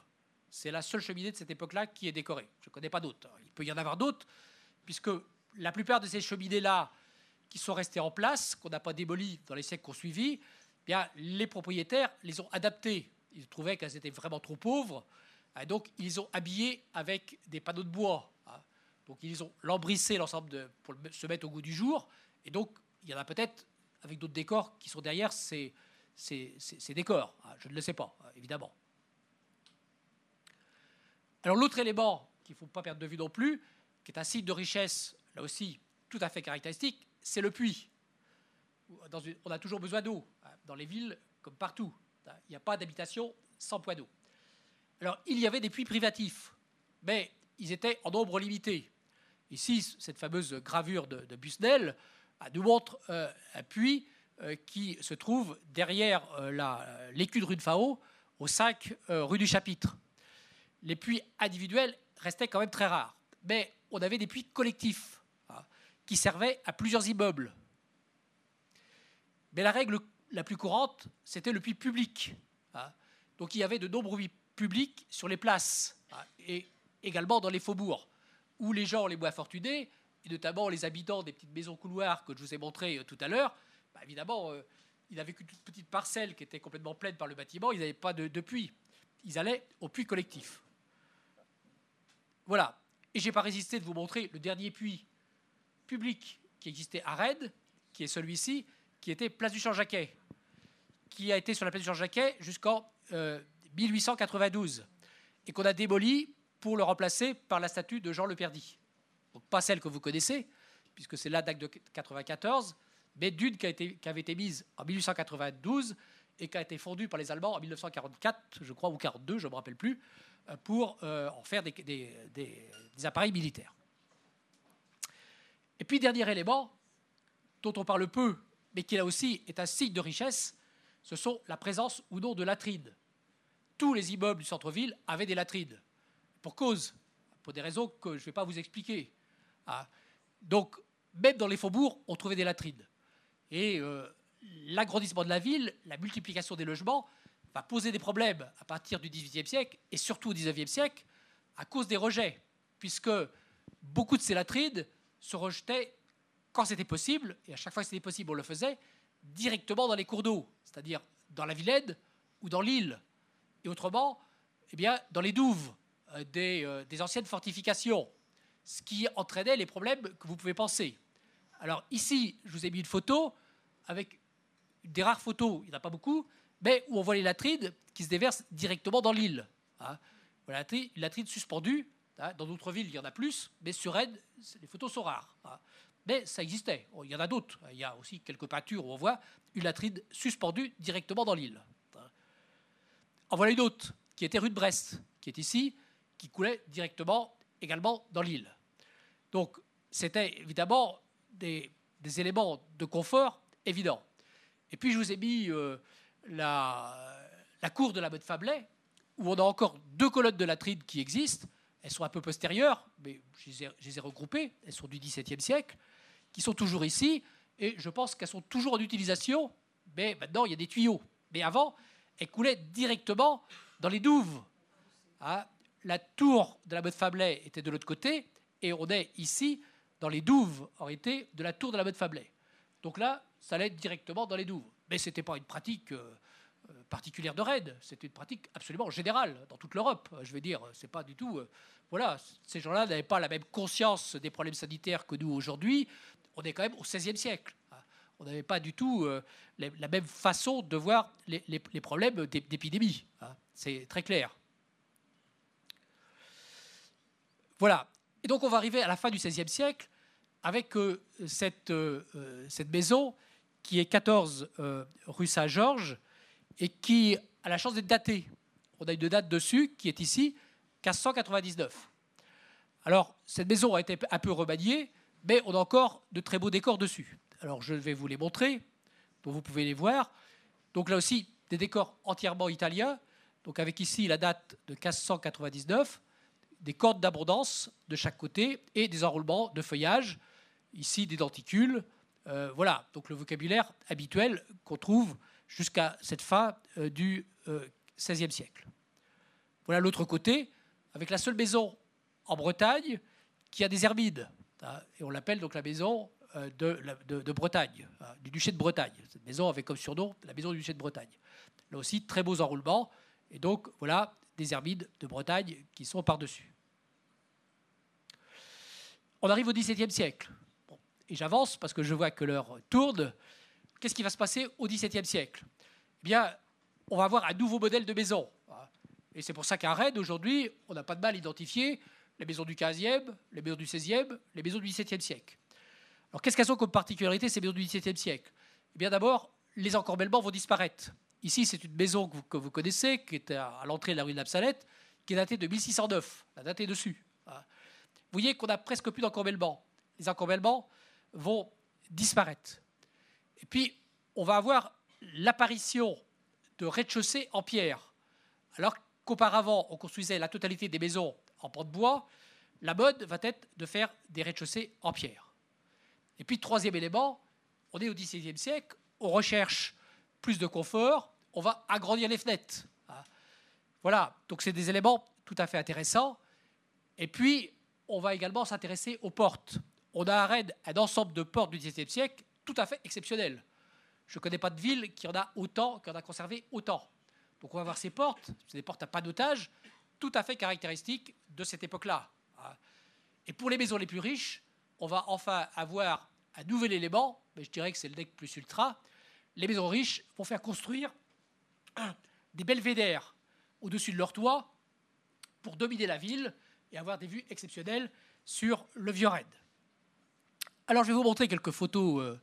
[SPEAKER 2] C'est la seule cheminée de cette époque-là qui est décorée. Je ne connais pas d'autres. Il peut y en avoir d'autres, puisque la plupart de ces cheminées-là, qui sont restées en place, qu'on n'a pas démolies dans les siècles qui ont suivi, eh bien, les propriétaires les ont adaptées. Ils trouvaient qu'elles étaient vraiment trop pauvres. Et donc, ils ont habillé avec des panneaux de bois. Hein. Donc, ils ont lambrissé l'ensemble pour se mettre au goût du jour. Et donc, il y en a peut-être avec d'autres décors qui sont derrière ces, ces, décors. Hein. Je ne le sais pas, hein, évidemment. Alors, l'autre élément qu'il ne faut pas perdre de vue non plus, qui est un site de richesse, là aussi, tout à fait caractéristique, c'est le puits. on a toujours besoin d'eau, dans les villes comme partout. Il n'y a pas d'habitation sans point d'eau. Alors, il y avait des puits privatifs, mais ils étaient en nombre limité. Ici, cette fameuse gravure de, Busnel nous montre euh, un puits euh, qui se trouve derrière euh, l'écu de rue de Fao, au 5 rue du Chapitre. Les puits individuels restaient quand même très rares, mais on avait des puits collectifs hein, qui servaient à plusieurs immeubles. Mais la règle la plus courante, c'était le puits public. Hein. Donc il y avait de nombreux public sur les places et également dans les faubourgs, où les gens les moins fortunés, et notamment les habitants des petites maisons couloirs que je vous ai montrées euh, tout à l'heure, bah, évidemment, euh, ils n'avaient qu'une petite parcelle qui était complètement pleine par le bâtiment, ils n'avaient pas de, puits. Ils allaient au puits collectif. Voilà. Et j'ai pas résisté de vous montrer le dernier puits public qui existait à Rennes, qui est celui-ci, qui était place du Champ-Jacquet, qui a été sur la place du Champ-Jacquet jusqu'en euh, 1892 et qu'on a démoli pour le remplacer par la statue de Jean Le Perdy. Donc pas celle que vous connaissez, puisque c'est la date de 94, mais d'une qui, avait été mise en 1892 et qui a été fondue par les Allemands en 1944, je crois, ou 42, je ne me rappelle plus, euh, pour euh, en faire des, des appareils militaires. Et puis, dernier élément, dont on parle peu, mais qui là aussi est un signe de richesse, ce sont la présence ou non de latrines tous les immeubles du centre-ville avaient des latrines. Pour cause, pour des raisons que je ne vais pas vous expliquer. Ah. Donc, même dans les faubourgs, on trouvait des latrines. Et euh, l'agrandissement de la ville, la multiplication des logements, va poser des problèmes à partir du XVIIIe siècle et surtout au XIXe siècle à cause des rejets, puisque beaucoup de ces latrines se rejetaient quand c'était possible, et à chaque fois que c'était possible, on le faisait, directement dans les cours d'eau, c'est-à-dire dans la Vilaine ou dans l'île et autrement, eh bien, dans les douves euh, euh, des, anciennes fortifications, ce qui entraînait les problèmes que vous pouvez penser. Alors ici, je vous ai mis une photo avec des rares photos, il n'y en a pas beaucoup, mais où on voit les latrines qui se déversent directement dans l'île. Hein. Voilà, une latrine suspendue. Hein. Dans d'autres villes, il y en a plus, mais sur Rennes, les photos sont rares. Hein. Mais ça existait. il y en a d'autres. Il y a aussi quelques peintures où on voit une latrine suspendue directement dans l'île. En voilà une autre, qui était rue de Brest, qui est ici, qui coulait directement également dans l'île. Donc, c'était évidemment des, éléments de confort évidents. Et puis, je vous ai mis euh, la, cour de la Motte Fablet, où on a encore deux colonnes de latrines qui existent. Elles sont un peu postérieures, mais je les je les ai regroupées. Elles sont du XVIIe siècle, qui sont toujours ici. Et je pense qu'elles sont toujours en utilisation, mais maintenant, il y a des tuyaux. Mais avant, elle coulait directement dans les douves. Hein, la tour de la Motte Fablet était de l'autre côté, et on est ici dans les douves, en réalité, de la tour de la Motte Fablet. Donc là, ça allait directement dans les douves. Mais ce n'était pas une pratique euh, euh, particulière de Rennes, c'était une pratique absolument générale dans toute l'Europe. Je veux dire, c'est pas du tout. voilà, ces gens-là n'avaient pas la même conscience des problèmes sanitaires que nous aujourd'hui. On est quand même au XVIe siècle. On n'avait pas du tout la même façon de voir les, problèmes d'épidémie. Hein. C'est très clair. Voilà. Et donc on va arriver à la fin du XVIe siècle avec euh, cette, euh, euh, cette, maison qui est 14 rue Saint-Georges et qui a la chance d'être datée. On a une date dessus qui est ici, 1599. Alors, cette maison a été un peu remaniée, mais on a encore de très beaux décors dessus. Alors, je vais vous les montrer, donc vous pouvez les voir. Donc là aussi, des décors entièrement italiens, donc avec ici la date de 1599 des cordes d'abondance de chaque côté et des enroulements de feuillage, ici des denticules. Euh, voilà, donc le vocabulaire habituel qu'on trouve jusqu'à cette fin euh, du XVIe euh, siècle. Voilà l'autre côté, avec la seule maison en Bretagne qui a des hermides. Hein, et on l'appelle donc la maison de, de, Bretagne, hein, du duché de Bretagne. Cette maison avait comme surnom la maison du duché de Bretagne. Là aussi, très beaux enroulements. Et donc, voilà des hermides de Bretagne qui sont par-dessus. On arrive au XVIIe siècle. et j'avance parce que je vois que l'heure tourne. Qu'est-ce qui va se passer au XVIIe siècle? Eh bien, on va avoir un nouveau modèle de maison. Et c'est pour ça qu'à Rennes, aujourd'hui, on n'a pas de mal à identifier les maisons du XVe, les maisons du XVIe, les maisons du XVIIe siècle. Alors, qu'est-ce qu'elles ont comme particularité, ces maisons du XVIIe siècle? Eh bien, d'abord, les encorbellements vont disparaître. Ici, c'est une maison que vous, connaissez, qui est à l'entrée de la rue de la Salette, qui est datée de 1609. La date est dessus. Vous voyez qu'on n'a presque plus d'encorbellements. Les encorbellements vont disparaître. Et puis, on va avoir l'apparition de rez-de-chaussée en pierre. Alors qu'auparavant, on construisait la totalité des maisons en pont de bois, la mode va être de faire des rez-de-chaussée en pierre. Et puis, troisième élément, on est au XVIIe siècle, on recherche plus de confort, on va agrandir les fenêtres. Ah. Voilà, donc c'est des éléments tout à fait intéressants. Et puis, on va également s'intéresser aux portes. On a à Rennes un ensemble de portes du XVIIe siècle tout à fait exceptionnel. Je ne connais pas de ville qui en a autant, qui en a conservé autant. Donc on va voir ces portes, c'est des portes à pas d'otage, tout à fait caractéristiques de cette époque-là. Ah. Et pour les maisons les plus riches, on va enfin avoir un nouvel élément, mais je dirais que c'est le deck plus ultra, les maisons riches vont faire construire des belvédères au-dessus de leur toit pour dominer la ville et avoir des vues exceptionnelles sur le vieux Rennes. Alors je vais vous montrer quelques photos euh,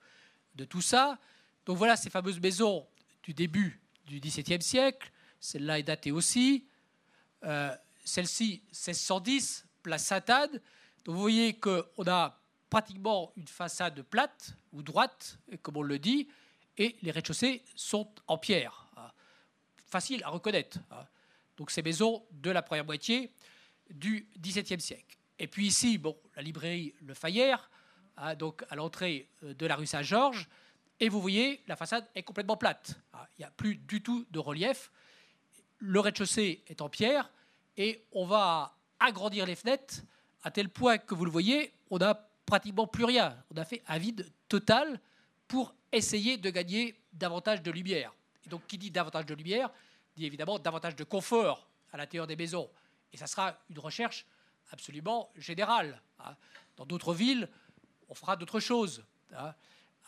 [SPEAKER 2] de tout ça. Donc voilà ces fameuses maisons du début du XVIIe siècle. Celle-là est datée aussi. Euh, celle-ci, 1610, place Sainte-Anne. Donc vous voyez qu'on a pratiquement une façade plate ou droite, comme on le dit, et les rez-de-chaussée sont en pierre. Hein. Facile à reconnaître. Hein. Donc ces maisons de la première moitié du XVIIe siècle. Et puis ici, bon, la librairie Le Fayère, hein, donc à l'entrée euh, de la rue Saint-Georges, et vous voyez, la façade est complètement plate. Il n'y a plus du tout de relief. Le rez-de-chaussée est en pierre, et on va agrandir les fenêtres à tel point que vous le voyez, on n'a pratiquement plus rien. On a fait un vide total pour essayer de gagner davantage de lumière. Et donc, qui dit davantage de lumière, dit évidemment davantage de confort à l'intérieur des maisons. Et ça sera une recherche absolument générale. Hein. Dans d'autres villes, on fera d'autres choses. Hein.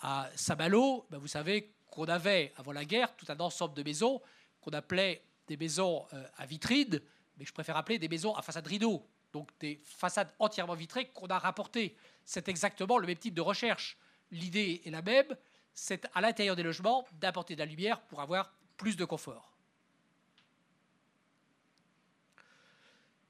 [SPEAKER 2] À Saint-Malo, ben, vous savez qu'on avait, avant la guerre, tout un ensemble de maisons qu'on appelait des maisons euh, à vitrines, mais je préfère appeler des maisons à façade rideau. Donc des façades entièrement vitrées qu'on a rapportées. C'est exactement le même type de recherche. L'idée est la même, c'est à l'intérieur des logements d'apporter de la lumière pour avoir plus de confort.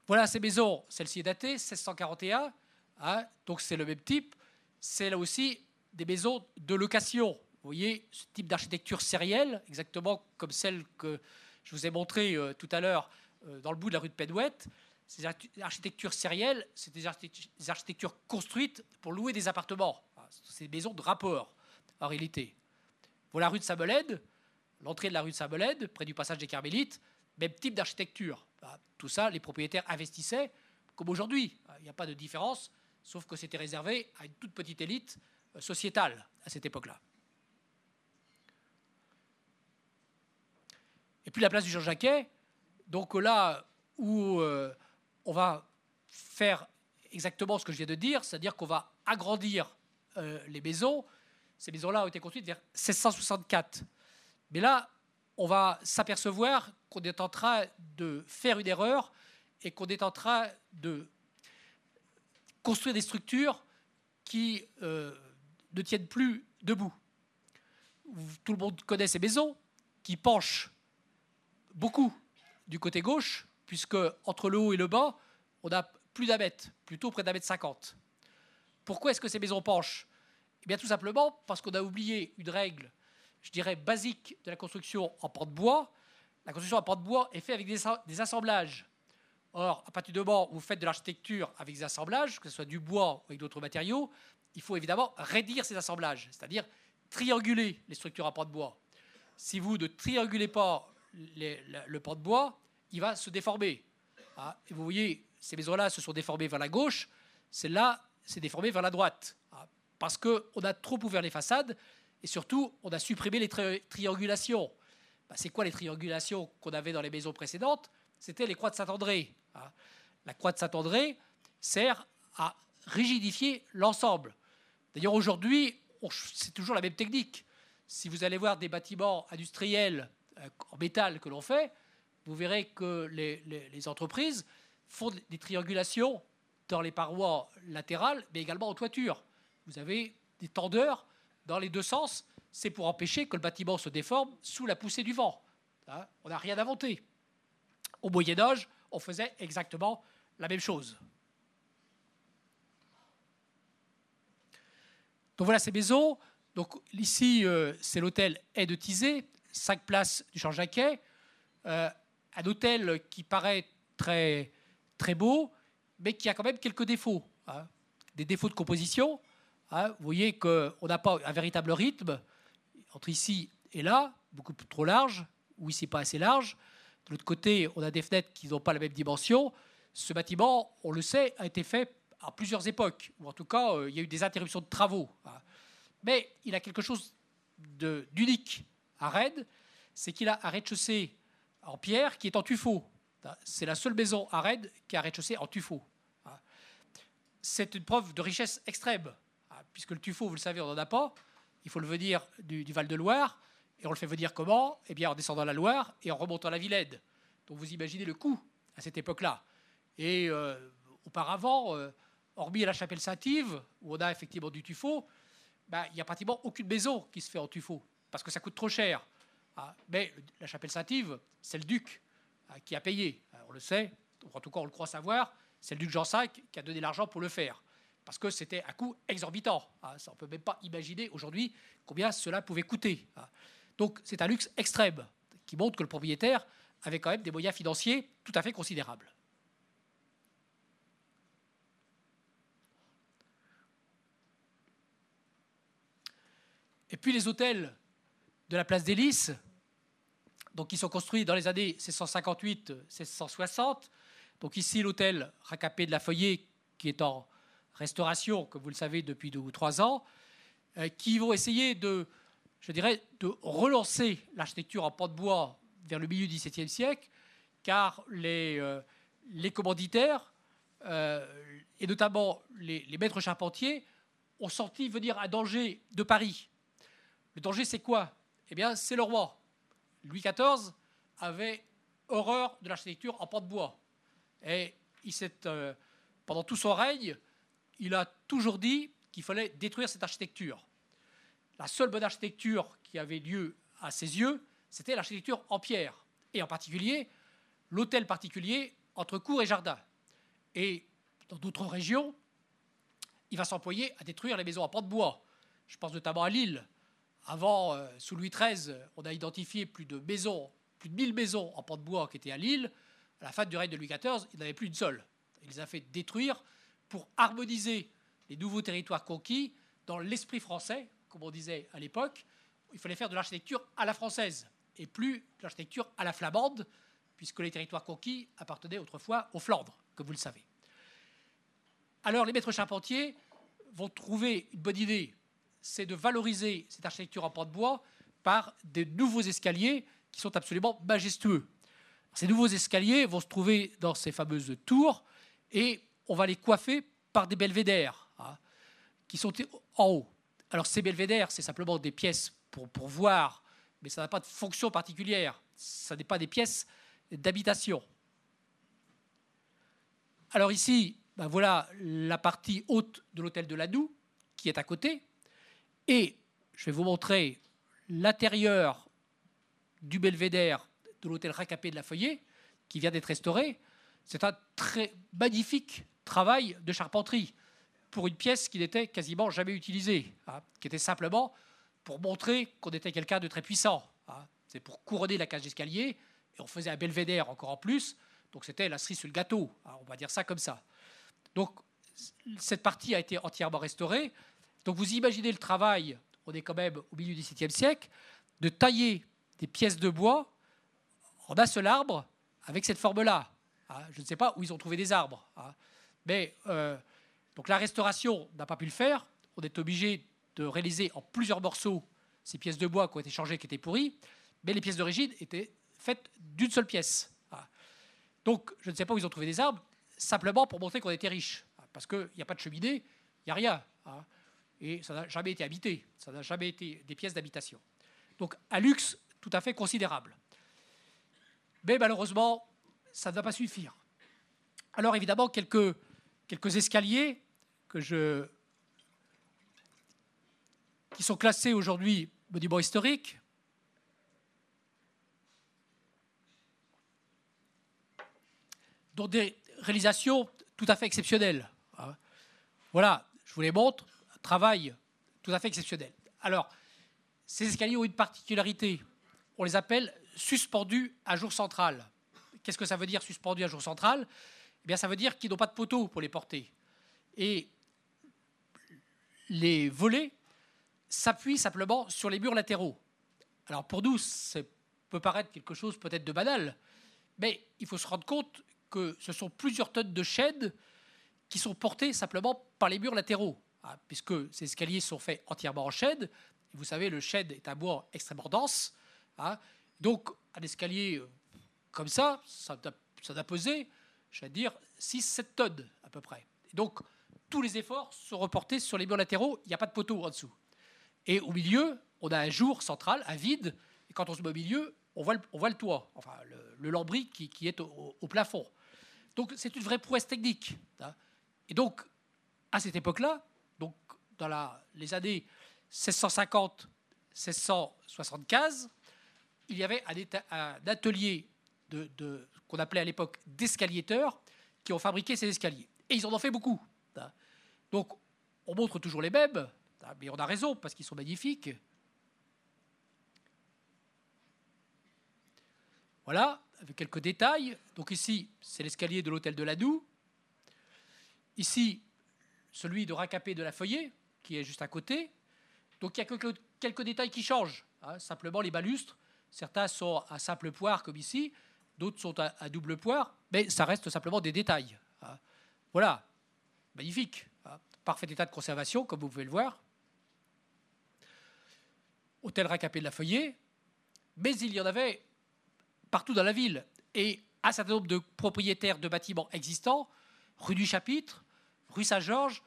[SPEAKER 2] Voilà ces maisons, celle-ci est datée, 1641, hein, donc c'est le même type. C'est là aussi des maisons de location. Vous voyez ce type d'architecture sérielle, exactement comme celle que je vous ai montrée euh, tout à l'heure euh, dans le bout de la rue de Pédouette. Ces architectures sérielles, c'est des, architectures construites pour louer des appartements. Ah, c'est des maisons de rapport, en réalité. Voilà la rue de Sabolède, l'entrée de la rue de Sabolède, près du passage des Carmélites, même type d'architecture. Ah, tout ça, les propriétaires investissaient comme aujourd'hui. Ah, il n'y a pas de différence, sauf que c'était réservé à une toute petite élite euh, sociétale à cette époque-là. Et puis la place du Jean-Jacquet, donc là où euh, on va faire exactement ce que je viens de dire, c'est-à-dire qu'on va agrandir euh, les maisons. Ces maisons-là ont été construites vers 1664. Mais là, on va s'apercevoir qu'on est en train de faire une erreur et qu'on est en train de construire des structures qui euh, ne tiennent plus debout. Tout le monde connaît ces maisons qui penchent beaucoup du côté gauche, puisque entre le haut et le bas, on a plus d'un mètre, plutôt près d'un mètre cinquante. Pourquoi est-ce que ces maisons penchent? Eh bien, tout simplement parce qu'on a oublié une règle, je dirais, basique de la construction en pan de bois. La construction en pan de bois est faite avec des, assemblages. Or, à partir du moment vous faites de l'architecture avec des assemblages, que ce soit du bois ou avec d'autres matériaux, il faut évidemment réduire ces assemblages, c'est-à-dire trianguler les structures en pan de bois. Si vous ne triangulez pas le pan de bois, il va se déformer. Ah, et vous voyez, ces maisons-là se sont déformées vers la gauche, celle-là s'est déformée vers la droite. Ah, parce qu'on a trop ouvert les façades et surtout, on a supprimé les triangulations. Bah, c'est quoi les triangulations qu'on avait dans les maisons précédentes? C'était les croix de Saint-André. Ah, la croix de Saint-André sert à rigidifier l'ensemble. D'ailleurs, aujourd'hui, c'est toujours la même technique. Si vous allez voir des bâtiments industriels euh, en métal que l'on fait, vous verrez que les, entreprises font des triangulations dans les parois latérales, mais également en toiture. Vous avez des tendeurs dans les deux sens. C'est pour empêcher que le bâtiment se déforme sous la poussée du vent. Hein, on n'a rien inventé. Au Moyen Âge, on faisait exactement la même chose. Donc voilà ces maisons. Donc ici, euh, c'est l'hôtel Aide de Tizé, 5 places du Champ-Jacquet. Euh, un hôtel qui paraît très, très beau, mais qui a quand même quelques défauts. Hein. Des défauts de composition. Hein. Vous voyez qu'on n'a pas un véritable rythme entre ici et là, beaucoup trop large, ou ici pas assez large. De l'autre côté, on a des fenêtres qui n'ont pas la même dimension. Ce bâtiment, on le sait, a été fait à plusieurs époques, ou en tout cas, euh, il y a eu des interruptions de travaux. Hein. Mais il a quelque chose d'unique à Rennes, c'est qu'il a un rez-de-chaussée en pierre qui est en tuffeau. C'est la seule maison à Rennes qui a rez-de-chaussée en tuffeau. C'est une preuve de richesse extrême, puisque le tuffeau, vous le savez, on n'en a pas. Il faut le venir du, Val-de-Loire. Et on le fait venir comment? Eh bien, en descendant la Loire et en remontant la Vilaine. Donc vous imaginez le coût à cette époque-là. Et euh, auparavant, euh, hormis la chapelle Saint-Yves, où on a effectivement du tuffeau, ben, il n'y a pratiquement aucune maison qui se fait en tuffeau, parce que ça coûte trop cher. Ah, mais la chapelle Saint-Yves, c'est le duc ah, qui a payé. Ah, on le sait, en tout cas on le croit savoir, c'est le duc Jean V qui a donné l'argent pour le faire. Parce que c'était un coût exorbitant. on ne peut même pas imaginer aujourd'hui combien cela pouvait coûter. Donc c'est un luxe extrême qui montre que le propriétaire avait quand même des moyens financiers tout à fait considérables. Et puis les hôtels de la place des donc, ils sont construits dans les années 1658-1660. Donc ici, l'hôtel Racapé de la Feuillée, qui est en restauration, comme vous le savez, depuis deux ou trois ans, euh, qui vont essayer de, je dirais, de relancer l'architecture en pan de bois vers le milieu du XVIIe siècle, car les, euh, commanditaires, euh, et notamment les, les maîtres charpentiers, ont senti venir un danger de Paris. Le danger, c'est quoi? Eh bien, c'est le roi. Louis XIV avait horreur de l'architecture en pan de bois. Et il euh, pendant tout son règne, il a toujours dit qu'il fallait détruire cette architecture. La seule bonne architecture qui avait lieu à ses yeux, c'était l'architecture en pierre, et en particulier l'hôtel particulier entre cour et jardin. Et dans d'autres régions, il va s'employer à détruire les maisons en pan de bois. Je pense notamment à Lille, avant, euh, sous Louis XIII, on a identifié plus de maisons, plus de 1000 maisons en pan de bois qui étaient à Lille. À la fin du règne de Louis XIV, il n'y en avait plus une seule. Il les a fait détruire pour harmoniser les nouveaux territoires conquis dans l'esprit français, comme on disait à l'époque. Il fallait faire de l'architecture à la française et plus de l'architecture à la flamande, puisque les territoires conquis appartenaient autrefois aux Flandres, comme vous le savez. Alors les maîtres charpentiers vont trouver une bonne idée c'est de valoriser cette architecture en pan de bois par de nouveaux escaliers qui sont absolument majestueux. Ces nouveaux escaliers vont se trouver dans ces fameuses tours et on va les coiffer par des belvédères hein, qui sont en haut. Alors ces belvédères, c'est simplement des pièces pour, pour voir, mais ça n'a pas de fonction particulière. Ça n'est pas des pièces d'habitation. Alors ici, ben voilà la partie haute de l'hôtel de Ladoux qui est à côté. Et je vais vous montrer l'intérieur du belvédère de l'hôtel Racapé de la Feuillée, qui vient d'être restauré. C'est un très magnifique travail de charpenterie pour une pièce qui n'était quasiment jamais utilisée, hein, qui était simplement pour montrer qu'on était quelqu'un de très puissant. Hein. C'est pour couronner la cage d'escalier, et on faisait un belvédère encore en plus, donc c'était la cerise sur le gâteau, hein, on va dire ça comme ça. Donc cette partie a été entièrement restaurée. Donc vous imaginez le travail, on est quand même au milieu du XVIIe siècle, de tailler des pièces de bois en un seul arbre avec cette forme-là. Hein. Je ne sais pas où ils ont trouvé des arbres. Hein. Mais euh, donc la restauration n'a pas pu le faire. On est obligé de réaliser en plusieurs morceaux ces pièces de bois qui ont été changées, qui étaient pourries. Mais les pièces d'origine étaient faites d'une seule pièce. Hein. Donc je ne sais pas où ils ont trouvé des arbres, simplement pour montrer qu'on était riche. Parce qu'il n'y a pas de cheminée, il n'y a rien. Et ça n'a jamais été habité. Ça n'a jamais été des pièces d'habitation. Donc un luxe tout à fait considérable. Mais malheureusement, ça ne va pas suffire. Alors évidemment, quelques, escaliers qui sont classés aujourd'hui monument historique. dont des réalisations tout à fait exceptionnelles. Voilà, je vous les montre, travail tout à fait exceptionnel. Alors, ces escaliers ont une particularité. On les appelle suspendus à jour central. Qu'est-ce que ça veut dire suspendus à jour central? Eh bien, ça veut dire qu'ils n'ont pas de poteau pour les porter. Et les volets s'appuient simplement sur les murs latéraux. Alors pour nous, ça peut paraître quelque chose peut-être de banal, mais il faut se rendre compte que ce sont plusieurs tonnes de chaînes qui sont portées simplement par les murs latéraux, puisque ces escaliers sont faits entièrement en chêne, vous savez, le chêne est un bois extrêmement dense. Hein. Donc, un escalier euh, comme ça, ça doit, peser, je vais dire, 6-7 tonnes à peu près. donc, tous les efforts sont reportés sur les murs latéraux, il n'y a pas de poteau en dessous. Et au milieu, on a un jour central, un vide, et quand on se met au milieu, on voit le, on voit le toit, enfin le, lambris qui, est au, plafond. Donc c'est une vraie prouesse technique. Hein. Et donc, à cette époque-là, donc dans les années 1650-1675, il y avait un, atelier de, qu'on appelait à l'époque d'escaliéteurs qui ont fabriqué ces escaliers. Et ils en ont fait beaucoup. Donc, on montre toujours les mêmes, mais on a raison parce qu'ils sont magnifiques. Voilà, avec quelques détails. Donc ici, c'est l'escalier de l'hôtel de Ladoux. Ici, celui de Racapé de la Feuillée, qui est juste à côté. Donc il y a quelques, détails qui changent. Hein. simplement les balustres, certains sont à simple poire comme ici, d'autres sont à, double poire, mais ça reste simplement des détails. Hein. Voilà, magnifique, hein. parfait état de conservation comme vous pouvez le voir. Hôtel Racapé de la Feuillée, mais il y en avait partout dans la ville. Et un certain nombre de propriétaires de bâtiments existants, rue du Chapitre, rue Saint-Georges,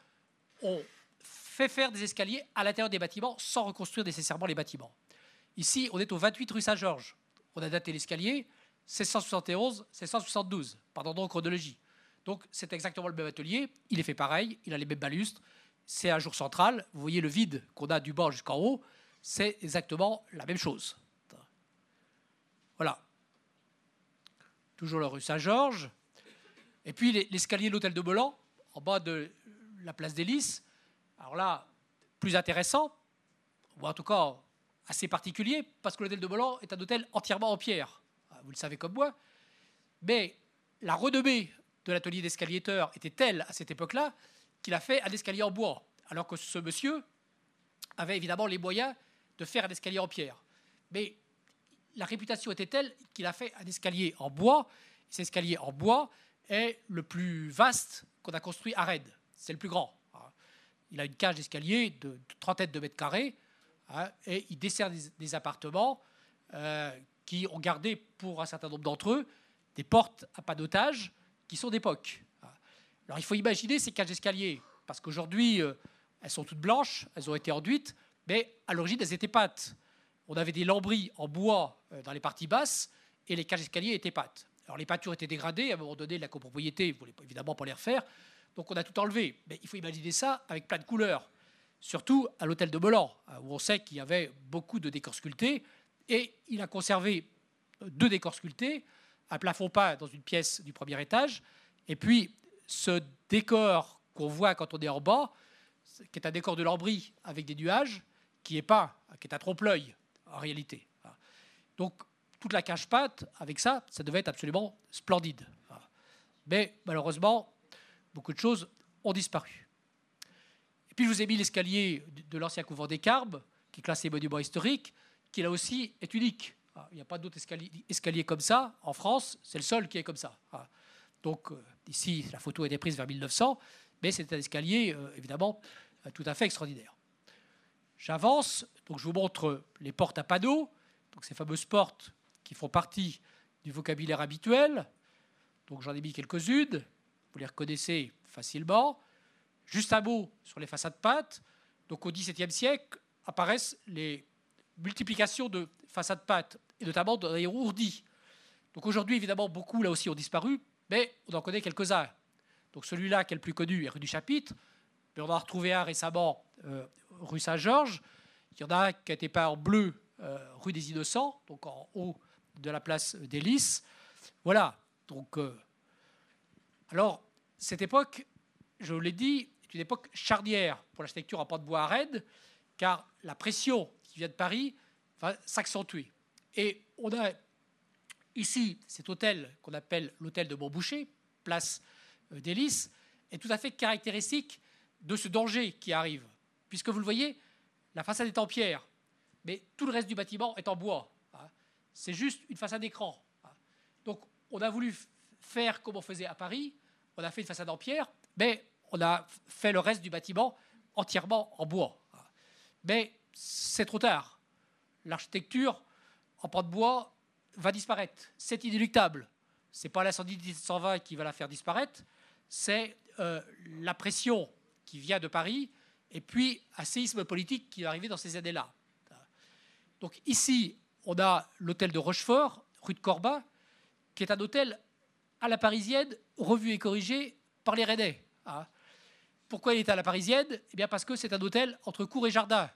[SPEAKER 2] ont fait faire des escaliers à l'intérieur des bâtiments sans reconstruire nécessairement les bâtiments. Ici, on est au 28 rue Saint-Georges. On a daté l'escalier 1671-1672, par ordre chronologie. Donc c'est exactement le même atelier, il est fait pareil, il a les mêmes balustres, c'est un jour central, vous voyez le vide qu'on a du bas jusqu'en haut, c'est exactement la même chose. Voilà. Toujours la rue Saint-Georges. Et puis l'escalier de l'hôtel de Bolan, en bas de la place des Lys, alors là, plus intéressant, ou en tout cas assez particulier, parce que l'hôtel de Bolan est un hôtel entièrement en pierre. Ah, vous le savez comme moi. Mais la renommée de l'atelier d'escaliéteur était telle à cette époque-là qu'il a fait un escalier en bois, alors que ce monsieur avait évidemment les moyens de faire un escalier en pierre. Mais la réputation était telle qu'il a fait un escalier en bois. Cet escalier en bois est le plus vaste qu'on a construit à Rennes. C'est le plus grand. Il a une cage d'escalier de, trentaine de mètres carrés hein, et il dessert des, appartements euh, qui ont gardé, pour un certain nombre d'entre eux, des portes à pas d'otages qui sont d'époque. Alors il faut imaginer ces cages d'escalier, parce qu'aujourd'hui, euh, elles sont toutes blanches, elles ont été enduites, mais à l'origine, elles étaient pâtes. On avait des lambris en bois euh, dans les parties basses, et les cages d'escalier étaient pâtes. Alors les pâtures étaient dégradées, à un moment donné, la copropriété ne voulait évidemment pas les refaire, donc on a tout enlevé. Mais il faut imaginer ça avec plein de couleurs, surtout à l'hôtel de Molan, où on sait qu'il y avait beaucoup de décors sculptés, et il a conservé deux décors sculptés, un plafond peint dans une pièce du premier étage, et puis ce décor qu'on voit quand on est en bas, qui est un décor de lambris avec des nuages, qui est pas, qui est un trompe-l'œil en réalité. Donc toute la cage-pâte, avec ça, ça devait être absolument splendide. Mais malheureusement, beaucoup de choses ont disparu. Et puis je vous ai mis l'escalier de l'ancien couvent des Carbes, qui est classé monument historique, qui là aussi est unique. Il n'y a pas d'autre escalier, comme ça en France, c'est le seul qui est comme ça. Donc euh, ici, la photo a été prise vers 1900, mais c'est un escalier euh, évidemment euh, tout à fait extraordinaire. J'avance, donc je vous montre les portes à panneaux, donc ces fameuses portes qui font partie du vocabulaire habituel. Donc j'en ai mis quelques-unes, vous les reconnaissez facilement. Juste un mot sur les façades pâtes. Donc au XVIIe siècle apparaissent les multiplications de façades pâtes, et notamment dans les ourdis. Donc aujourd'hui, évidemment, beaucoup là aussi ont disparu, mais on en connaît quelques-uns. Donc celui-là qui est le plus connu est rue du Chapitre, mais on en a retrouvé un récemment euh, rue Saint-Georges. Il y en a un qui a été peint en bleu euh, rue des Innocents, donc en haut de la place des Lys. Voilà. Donc, euh, alors, cette époque, je vous l'ai dit, est une époque charnière pour l'architecture en pente bois à Rennes, car la pression qui vient de Paris va s'accentuer. Et on a ici cet hôtel qu'on appelle l'hôtel de Montboucher, place euh, Lys, est tout à fait caractéristique de ce danger qui arrive. Puisque vous le voyez, la façade est en pierre, mais tout le reste du bâtiment est en bois. Hein. C'est juste une façade d'écran. Hein. Donc on a voulu faire comme on faisait à Paris, on a fait une façade en pierre, mais on a fait le reste du bâtiment entièrement en bois. Mais c'est trop tard. L'architecture en pan de bois va disparaître. C'est inéluctable. Ce n'est pas l'incendie de 1720 qui va la faire disparaître, c'est euh, la pression qui vient de Paris et puis un séisme politique qui est arrivé dans ces années-là. Donc ici, on a l'hôtel de Rochefort, rue de Corbin, qui est un hôtel à la parisienne, revu et corrigé par les Rennais. Hein. Pourquoi il est à la parisienne? Eh bien parce que c'est un hôtel entre cour et jardin.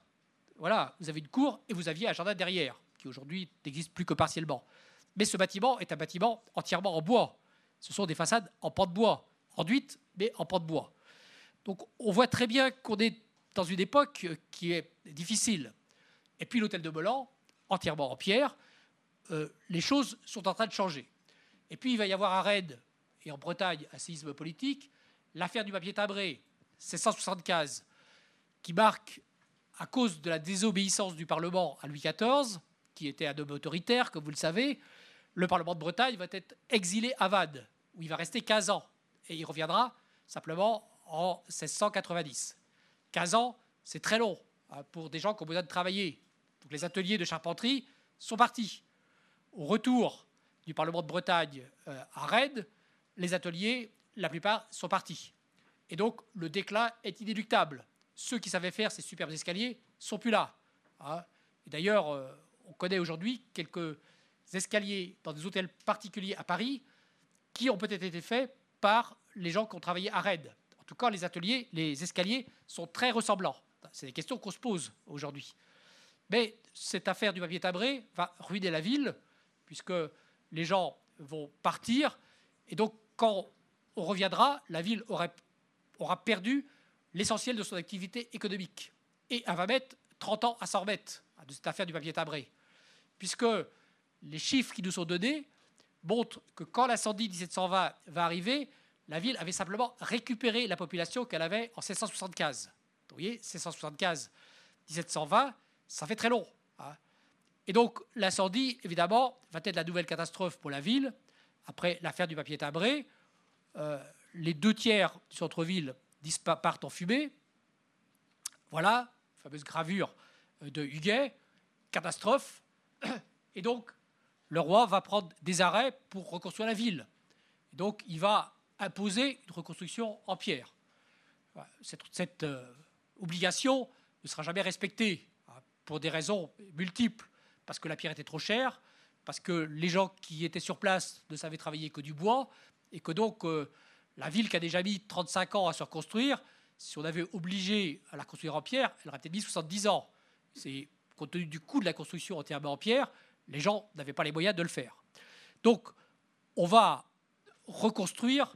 [SPEAKER 2] Voilà, vous avez une cour et vous aviez un jardin derrière, qui aujourd'hui n'existe plus que partiellement. Mais ce bâtiment est un bâtiment entièrement en bois. Ce sont des façades en pan de bois, enduites, mais en pan de bois. Donc on voit très bien qu'on est dans une époque qui est difficile. Et puis l'hôtel de Molan, entièrement en pierre, euh, les choses sont en train de changer. Et puis il va y avoir à Rennes et en Bretagne un séisme politique, l'affaire du papier timbré, 1675, qui marque, à cause de la désobéissance du Parlement à Louis XIV, qui était un homme autoritaire, comme vous le savez, le Parlement de Bretagne va être exilé à Vannes, où il va rester 15 ans. Et il reviendra simplement en 1690. 15 ans, c'est très long hein, pour des gens qui ont besoin de travailler. Donc les ateliers de charpenterie sont partis. Au retour du Parlement de Bretagne euh, à Rennes, les ateliers, la plupart, sont partis. Et donc le déclin est inéluctable. Ceux qui savaient faire ces superbes escaliers sont plus là. Hein. D'ailleurs, euh, on connaît aujourd'hui quelques escaliers dans des hôtels particuliers à Paris qui ont peut-être été faits par les gens qui ont travaillé à Rennes. En tout cas, les ateliers, les escaliers sont très ressemblants. C'est des questions qu'on se pose aujourd'hui. Mais cette affaire du papier tabré va ruiner la ville, puisque les gens vont partir. Et donc, quand on reviendra, la ville aura perdu l'essentiel de son activité économique. Et elle va mettre 30 ans à s'en remettre de cette affaire du papier tabré. Puisque les chiffres qui nous sont donnés montrent que quand l'incendie 1720 va arriver, la ville avait simplement récupéré la population qu'elle avait en 1675. Vous voyez, 1675, 1720, ça fait très long. Hein. Et donc l'incendie, évidemment, va être la nouvelle catastrophe pour la ville. Après l'affaire du papier timbré, euh, les deux tiers du centre-ville partent en fumée. Voilà, fameuse gravure euh, de Huguet, catastrophe. Et donc le roi va prendre des arrêts pour reconstruire la ville. Donc il va imposer une reconstruction en pierre. Cette, euh, obligation ne sera jamais respectée hein, pour des raisons multiples, parce que la pierre était trop chère, parce que les gens qui étaient sur place ne savaient travailler que du bois, et que donc euh, la ville qui a déjà mis 35 ans à se reconstruire, si on avait obligé à la construire en pierre, elle aurait peut-être mis 70 ans. C'est compte tenu du coût de la construction entièrement en pierre, les gens n'avaient pas les moyens de le faire. Donc, on va reconstruire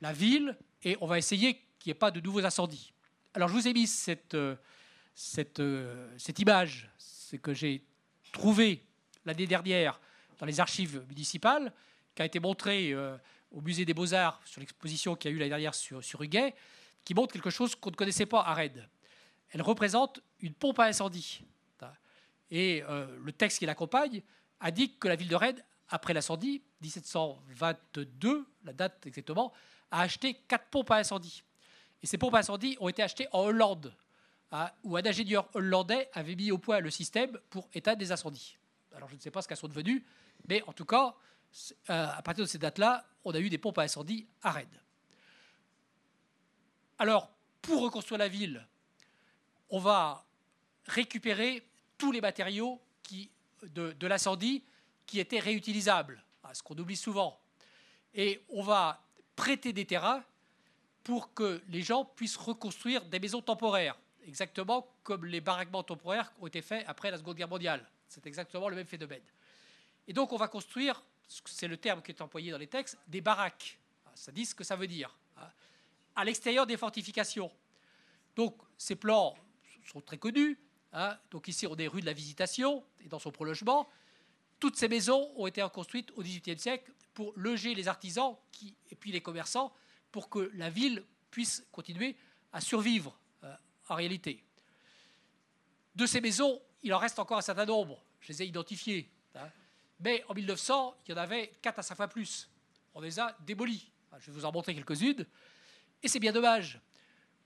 [SPEAKER 2] la ville et on va essayer qu'il n'y ait pas de nouveaux incendies. Alors, je vous ai mis cette, euh, cette, euh, cette image, c'est que j'ai trouvé l'année dernière dans les archives municipales, qui a été montrée euh, au musée des Beaux-Arts sur l'exposition qu'il y a eu l'année dernière sur, sur Huguet, qui montre quelque chose qu'on ne connaissait pas à Rennes. Elle représente une pompe à incendie. Et euh, le texte qui l'accompagne indique que la ville de Rennes, après l'incendie, 1722, la date exactement, a acheté quatre pompes à incendie. Et ces pompes à incendie ont été achetées en Hollande, où un ingénieur hollandais avait mis au point le système pour éteindre des incendies. Alors je ne sais pas ce qu'elles sont devenues, mais en tout cas, euh, à partir de ces dates-là, on a eu des pompes à incendie à Rennes. Alors, pour reconstruire la ville, on va récupérer tous les matériaux de, l'incendie qui étaient réutilisables, ce qu'on oublie souvent. Et on va prêter des terrains pour que les gens puissent reconstruire des maisons temporaires, exactement comme les baraquements temporaires ont été faits après la Seconde Guerre mondiale. C'est exactement le même phénomène. Et donc on va construire, c'est le terme qui est employé dans les textes, des baraques. Ça dit ce que ça veut dire. Hein, à l'extérieur des fortifications. Donc ces plans sont très connus. Hein. donc ici, on est rue de la Visitation et dans son prolongement. Toutes ces maisons ont été reconstruites au XVIIIe siècle pour loger les artisans et puis les commerçants pour que la ville puisse continuer à survivre euh, réalité. De ces maisons, il en reste encore un certain nombre. Je les ai identifiées. Hein. Mais en 1900, il y en avait 4 à 5 fois plus. On les a démolies. Je vais vous en montrer quelques-unes. Et c'est bien dommage.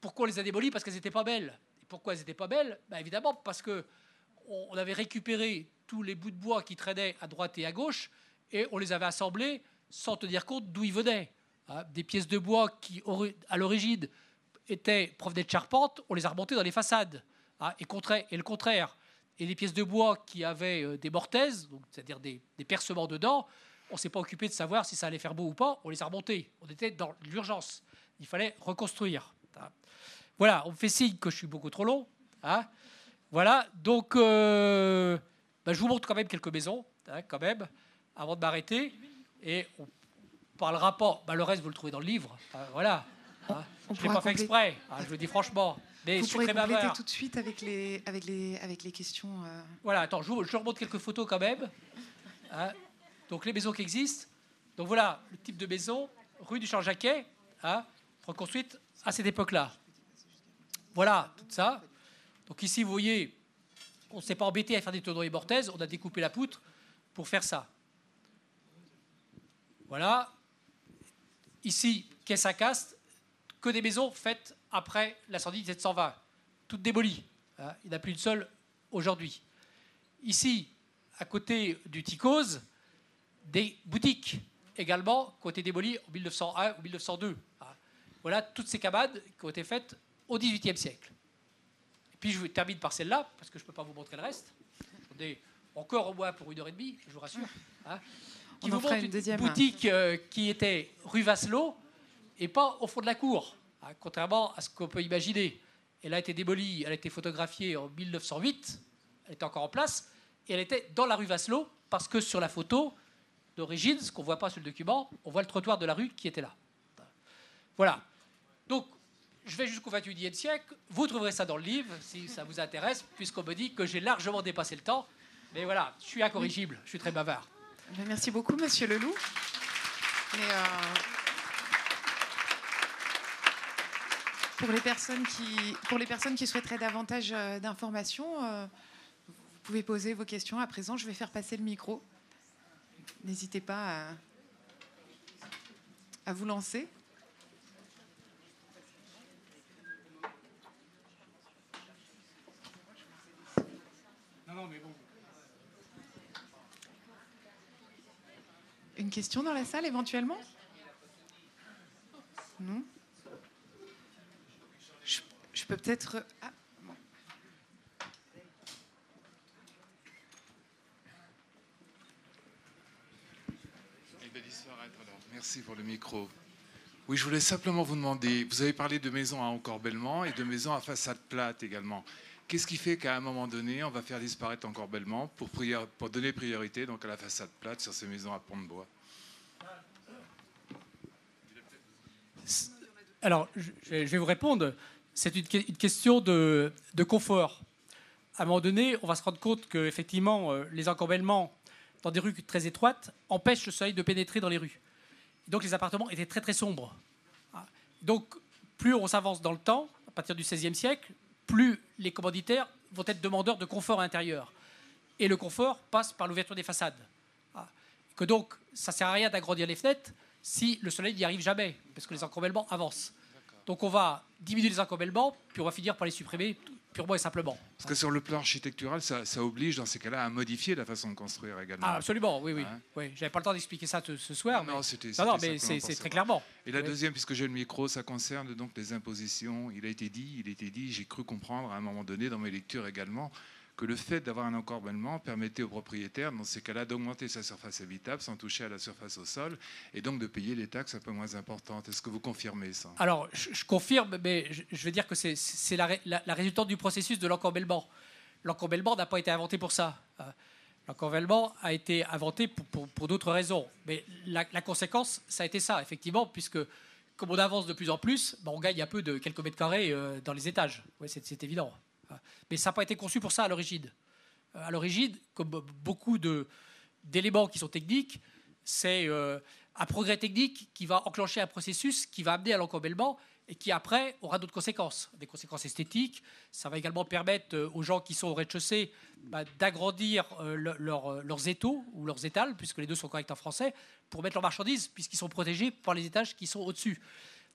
[SPEAKER 2] Pourquoi on les a démolies? Parce qu'elles n'étaient pas belles. Pourquoi elles n'étaient pas belles? Ben Évidemment, parce qu'on on avait récupéré tous les bouts de bois qui traînaient à droite et à gauche, et on les avait assemblés sans tenir compte d'où ils venaient. Hein, des pièces de bois qui, à l'origine, étaient provenaient de charpente, on les a remontées dans les façades. Hein, et, le contraire. Et des pièces de bois qui avaient euh, des mortaises, c'est-à-dire des, percements dedans, on ne s'est pas occupé de savoir si ça allait faire beau ou pas, on les a remontés. On était dans l'urgence. Il fallait reconstruire. Hein. Voilà, on me fait signe que je suis beaucoup trop long. Hein. voilà, donc euh, ben, je vous montre quand même quelques maisons, hein, quand même, avant de m'arrêter. Et on parlera pas. Ben, le reste, vous le trouvez dans le livre. voilà. Hein. je ne l'ai pas fait exprès, je le dis franchement.
[SPEAKER 1] Mais vous pourrez compléter tout de suite avec les, avec les, avec les questions. Euh.
[SPEAKER 2] Voilà, attends, je, je remonte quelques photos quand même. donc les maisons qui existent. Donc voilà le type de maison, rue du Champ-Jacquet, reconstruite à cette époque-là. Voilà, tout ça. Donc ici, vous voyez, on ne s'est pas embêté à faire des tonneaux et mortaises, on a découpé la poutre pour faire ça. Voilà. Ici, caisse à caste, que des maisons faites après l'incendie de 720, toutes démolies. Hein, il n'y en a plus une seule aujourd'hui. Ici, à côté du Ticose, des boutiques également qui ont été démolies en 1901 ou 1902. Hein. Voilà toutes ces cabanes qui ont été faites au XVIIIe siècle. Et puis je termine par celle-là, parce que je ne peux pas vous montrer le reste. J'en ai encore au moins pour une heure et demie, je vous rassure. Hein, qui vous montre une, deuxième. boutique euh, qui était rue Vasselot et pas au fond de la cour, hein, contrairement à ce qu'on peut imaginer. Elle a été démolie, elle a été photographiée en 1908, elle était encore en place, et elle était dans la rue Vasselot, parce que sur la photo d'origine, ce qu'on ne voit pas sur le document, on voit le trottoir de la rue qui était là. Voilà. Donc, je vais jusqu'au XXIe siècle. Vous trouverez ça dans le livre si ça vous intéresse, puisqu'on me dit que j'ai largement dépassé le temps. Mais voilà, je suis incorrigible, je suis très bavard.
[SPEAKER 1] Ben, merci beaucoup, monsieur Leloup. Euh, pour, les personnes qui, pour les personnes qui souhaiteraient davantage euh, d'informations, euh, vous pouvez poser vos questions. À présent, je vais faire passer le micro. N'hésitez pas à vous lancer. Une question dans la salle éventuellement? Non? Je, peux peut-être... Ah,
[SPEAKER 3] Merci pour le micro. Oui, je voulais simplement vous demander, vous avez parlé de maisons à encorbellement et de maisons à façade plate également. Qu'est-ce qui fait qu'à un moment donné, on va faire disparaître encorbellement pour, pour donner priorité donc à la façade plate sur ces maisons à pont de bois?
[SPEAKER 2] Alors, je vais vous répondre. C'est une, question de, confort. À un moment donné, on va se rendre compte que effectivement, euh, les encorbellements dans des rues très étroites empêchent le soleil de pénétrer dans les rues. Donc les appartements étaient très très sombres. Ah. Donc plus on s'avance dans le temps, à partir du XVIe siècle, plus les commanditaires vont être demandeurs de confort intérieur. Et le confort passe par l'ouverture des façades. Ah. Que donc ça ne sert à rien d'agrandir les fenêtres si le soleil n'y arrive jamais, parce que les encorbellements avancent. Donc on va diminuer les encorbellements, puis on va finir par les supprimer purement et simplement.
[SPEAKER 3] Parce que sur le plan architectural, ça, oblige dans ces cas-là à modifier la façon de construire également.
[SPEAKER 2] Ah, absolument, oui, oui. Hein oui J'avais pas le temps d'expliquer ça ce soir.
[SPEAKER 3] Non, c'était.
[SPEAKER 2] Non, mais c'est très clairement.
[SPEAKER 3] Et la deuxième, puisque j'ai le micro, ça concerne donc les impositions. Il a été dit, il a été dit, j'ai cru comprendre à un moment donné dans mes lectures également que le fait d'avoir un encorbellement permettait au propriétaire, dans ces cas-là, d'augmenter sa surface habitable sans toucher à la surface au sol, et donc de payer les taxes un peu moins importantes. Est-ce que vous confirmez ça?
[SPEAKER 2] Alors, je, confirme, mais je, veux dire que c'est la, résultante du processus de l'encorbellement. L'encorbellement n'a pas été inventé pour ça. Euh, l'encorbellement a été inventé pour, pour, d'autres raisons. Mais la, conséquence, ça a été ça, effectivement, puisque comme on avance de plus en plus, ben, on gagne un peu de quelques mètres carrés euh, dans les étages. Oui, c'est évident. Mais ça n'a pas été conçu pour ça à l'origine. Euh, à l'origine, comme beaucoup d'éléments qui sont techniques, c'est euh, un progrès technique qui va enclencher un processus qui va amener à l'encorbellement et qui après aura d'autres conséquences, des conséquences esthétiques. Ça va également permettre euh, aux gens qui sont au rez-de-chaussée bah, d'agrandir leurs étaux ou leurs étals, puisque les deux sont corrects en français, pour mettre leurs marchandises, puisqu'ils sont protégés par les étages qui sont au-dessus.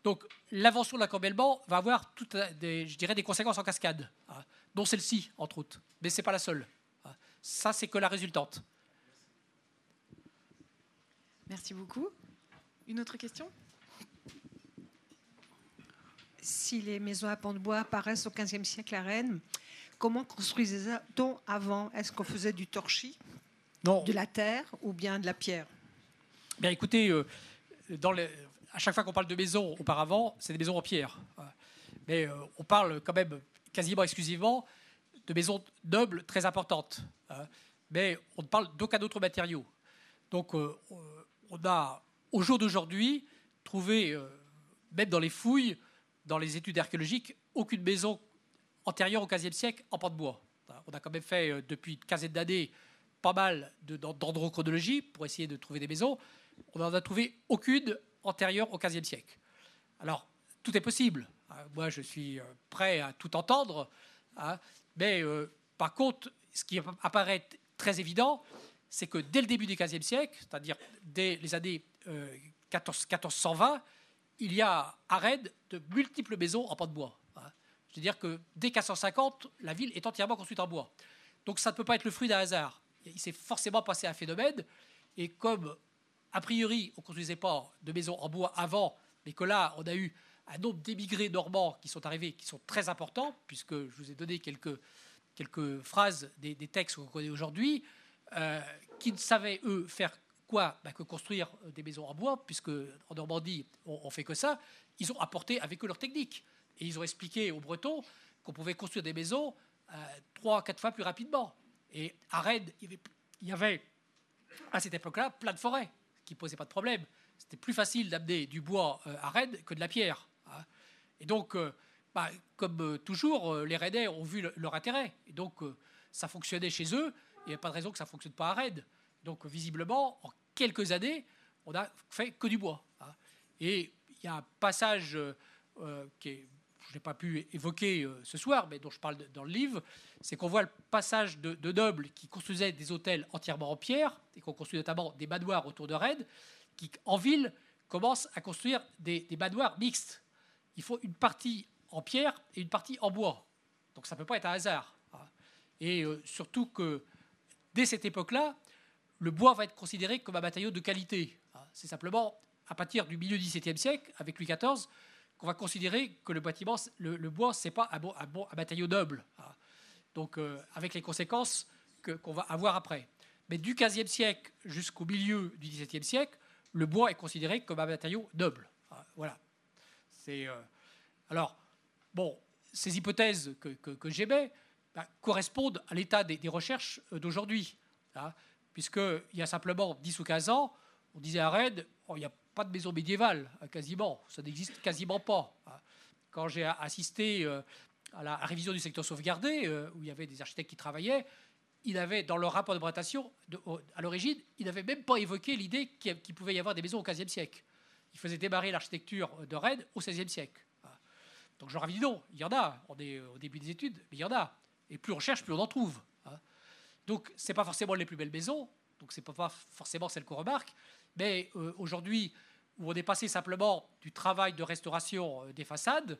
[SPEAKER 2] Donc l'invention de l'accorbellement va avoir toutes des, je dirais, des conséquences en cascade, hein, dont celle-ci, entre autres. Mais ce n'est pas la seule. Hein. Ça, c'est que la résultante.
[SPEAKER 1] Merci beaucoup. Une autre question?
[SPEAKER 4] Si les maisons à pont de bois apparaissent au XVe siècle à Rennes, comment construisait-on avant? Est-ce qu'on faisait du torchis,
[SPEAKER 2] non.
[SPEAKER 4] de la terre ou bien de la pierre?
[SPEAKER 2] Bien, écoutez, euh, dans les, à chaque fois qu'on parle de maisons auparavant, c'est des maisons en pierre. Mais euh, on parle quand même quasiment exclusivement de maisons nobles très importantes. Hein. Mais on ne parle d'aucun autre matériau. Donc euh, on a, au jour d'aujourd'hui, trouvé, euh, même dans les fouilles, dans les études archéologiques, aucune maison antérieure au XVe siècle en pan de bois. On a quand même fait, depuis une quinzaine d'années, pas mal d'androchronologie pour essayer de trouver des maisons. On n'en a trouvé aucune antérieure au XVe siècle. Alors, tout est possible. Euh, moi, je suis euh, prêt à tout entendre. Hein. mais euh, par contre, ce qui apparaît très évident, c'est que dès le début du XVe siècle, c'est-à-dire dès les années 1420, il y a à Rennes de multiples maisons en pan de bois. Hein. Je veux dire que dès 1450, la ville est entièrement construite en bois. Donc ça ne peut pas être le fruit d'un hasard. Il s'est forcément passé un phénomène. Et comme a priori, on ne construisait pas de maisons en bois avant, mais que là, on a eu un nombre d'émigrés normands qui sont arrivés, qui sont très importants, puisque je vous ai donné quelques, quelques phrases des, textes qu'on connaît aujourd'hui, euh, qui ne savaient, eux, faire quoi bah, Que construire des maisons en bois, puisque en Normandie, on, ne fait que ça. Ils ont apporté avec eux leur technique. Et ils ont expliqué aux Bretons qu'on pouvait construire des maisons euh, trois, quatre fois plus rapidement. Et à Rennes, il y avait à cette époque-là plein de forêts qui posait pas de problème. C'était plus facile d'amener du bois euh, à Rennes que de la pierre. Hein. Et donc, euh, bah, comme euh, toujours, les Rennais ont vu leur intérêt. Et donc, ça fonctionnait chez eux. Il n'y a pas de raison que ça ne fonctionne pas à Rennes. Donc, visiblement, en quelques années, on a fait que du bois. Hein. Et il y a un passage que je n'ai pas pu évoquer ce soir, mais dont je parle dans le livre, c'est qu'on voit le passage de, nobles qui construisaient des hôtels entièrement en pierre, et qu'on construit notamment des manoirs autour de Rennes, qui, en ville, commencent à construire des, des manoirs mixtes. Il faut une partie en pierre et une partie en bois. Donc ça ne peut pas être un hasard. Et euh, surtout que, dès cette époque-là, le bois va être considéré comme un matériau de qualité. C'est simplement à partir du milieu du XVIIe siècle, avec Louis XIV, qu'on va considérer que le, bâtiment, le, le bois, ce n'est pas un, bon, matériau noble. Donc, euh, avec les conséquences qu'on va avoir après. Mais du XVe siècle jusqu'au milieu du XVIIe siècle, le bois est considéré comme un matériau noble. Voilà. C'est euh, alors bon, ces hypothèses que, que, j'émets bah, correspondent à l'état des, recherches euh, d'aujourd'hui, hein, puisqu'il y a simplement 10 ou 15 ans, on disait à Rennes, oh, il n'y a pas de maison médiévale, hein, quasiment, ça n'existe quasiment pas. Hein. Quand j'ai assisté euh, à la révision du secteur sauvegardé, où il y avait des architectes qui travaillaient, il avait, dans leur rapport de à l'origine, il n'avait même pas évoqué l'idée qu'il pouvait y avoir des maisons au XVe siècle. Il faisait démarrer l'architecture de Rennes au XVIe siècle. Donc ai dit non, il y en a, on est au début des études, mais il y en a. Et plus on cherche, plus on en trouve. Donc ce n'est pas forcément les plus belles maisons, donc ce n'est pas forcément celles qu'on remarque, mais euh, aujourd'hui, où on est passé simplement du travail de restauration euh, des façades,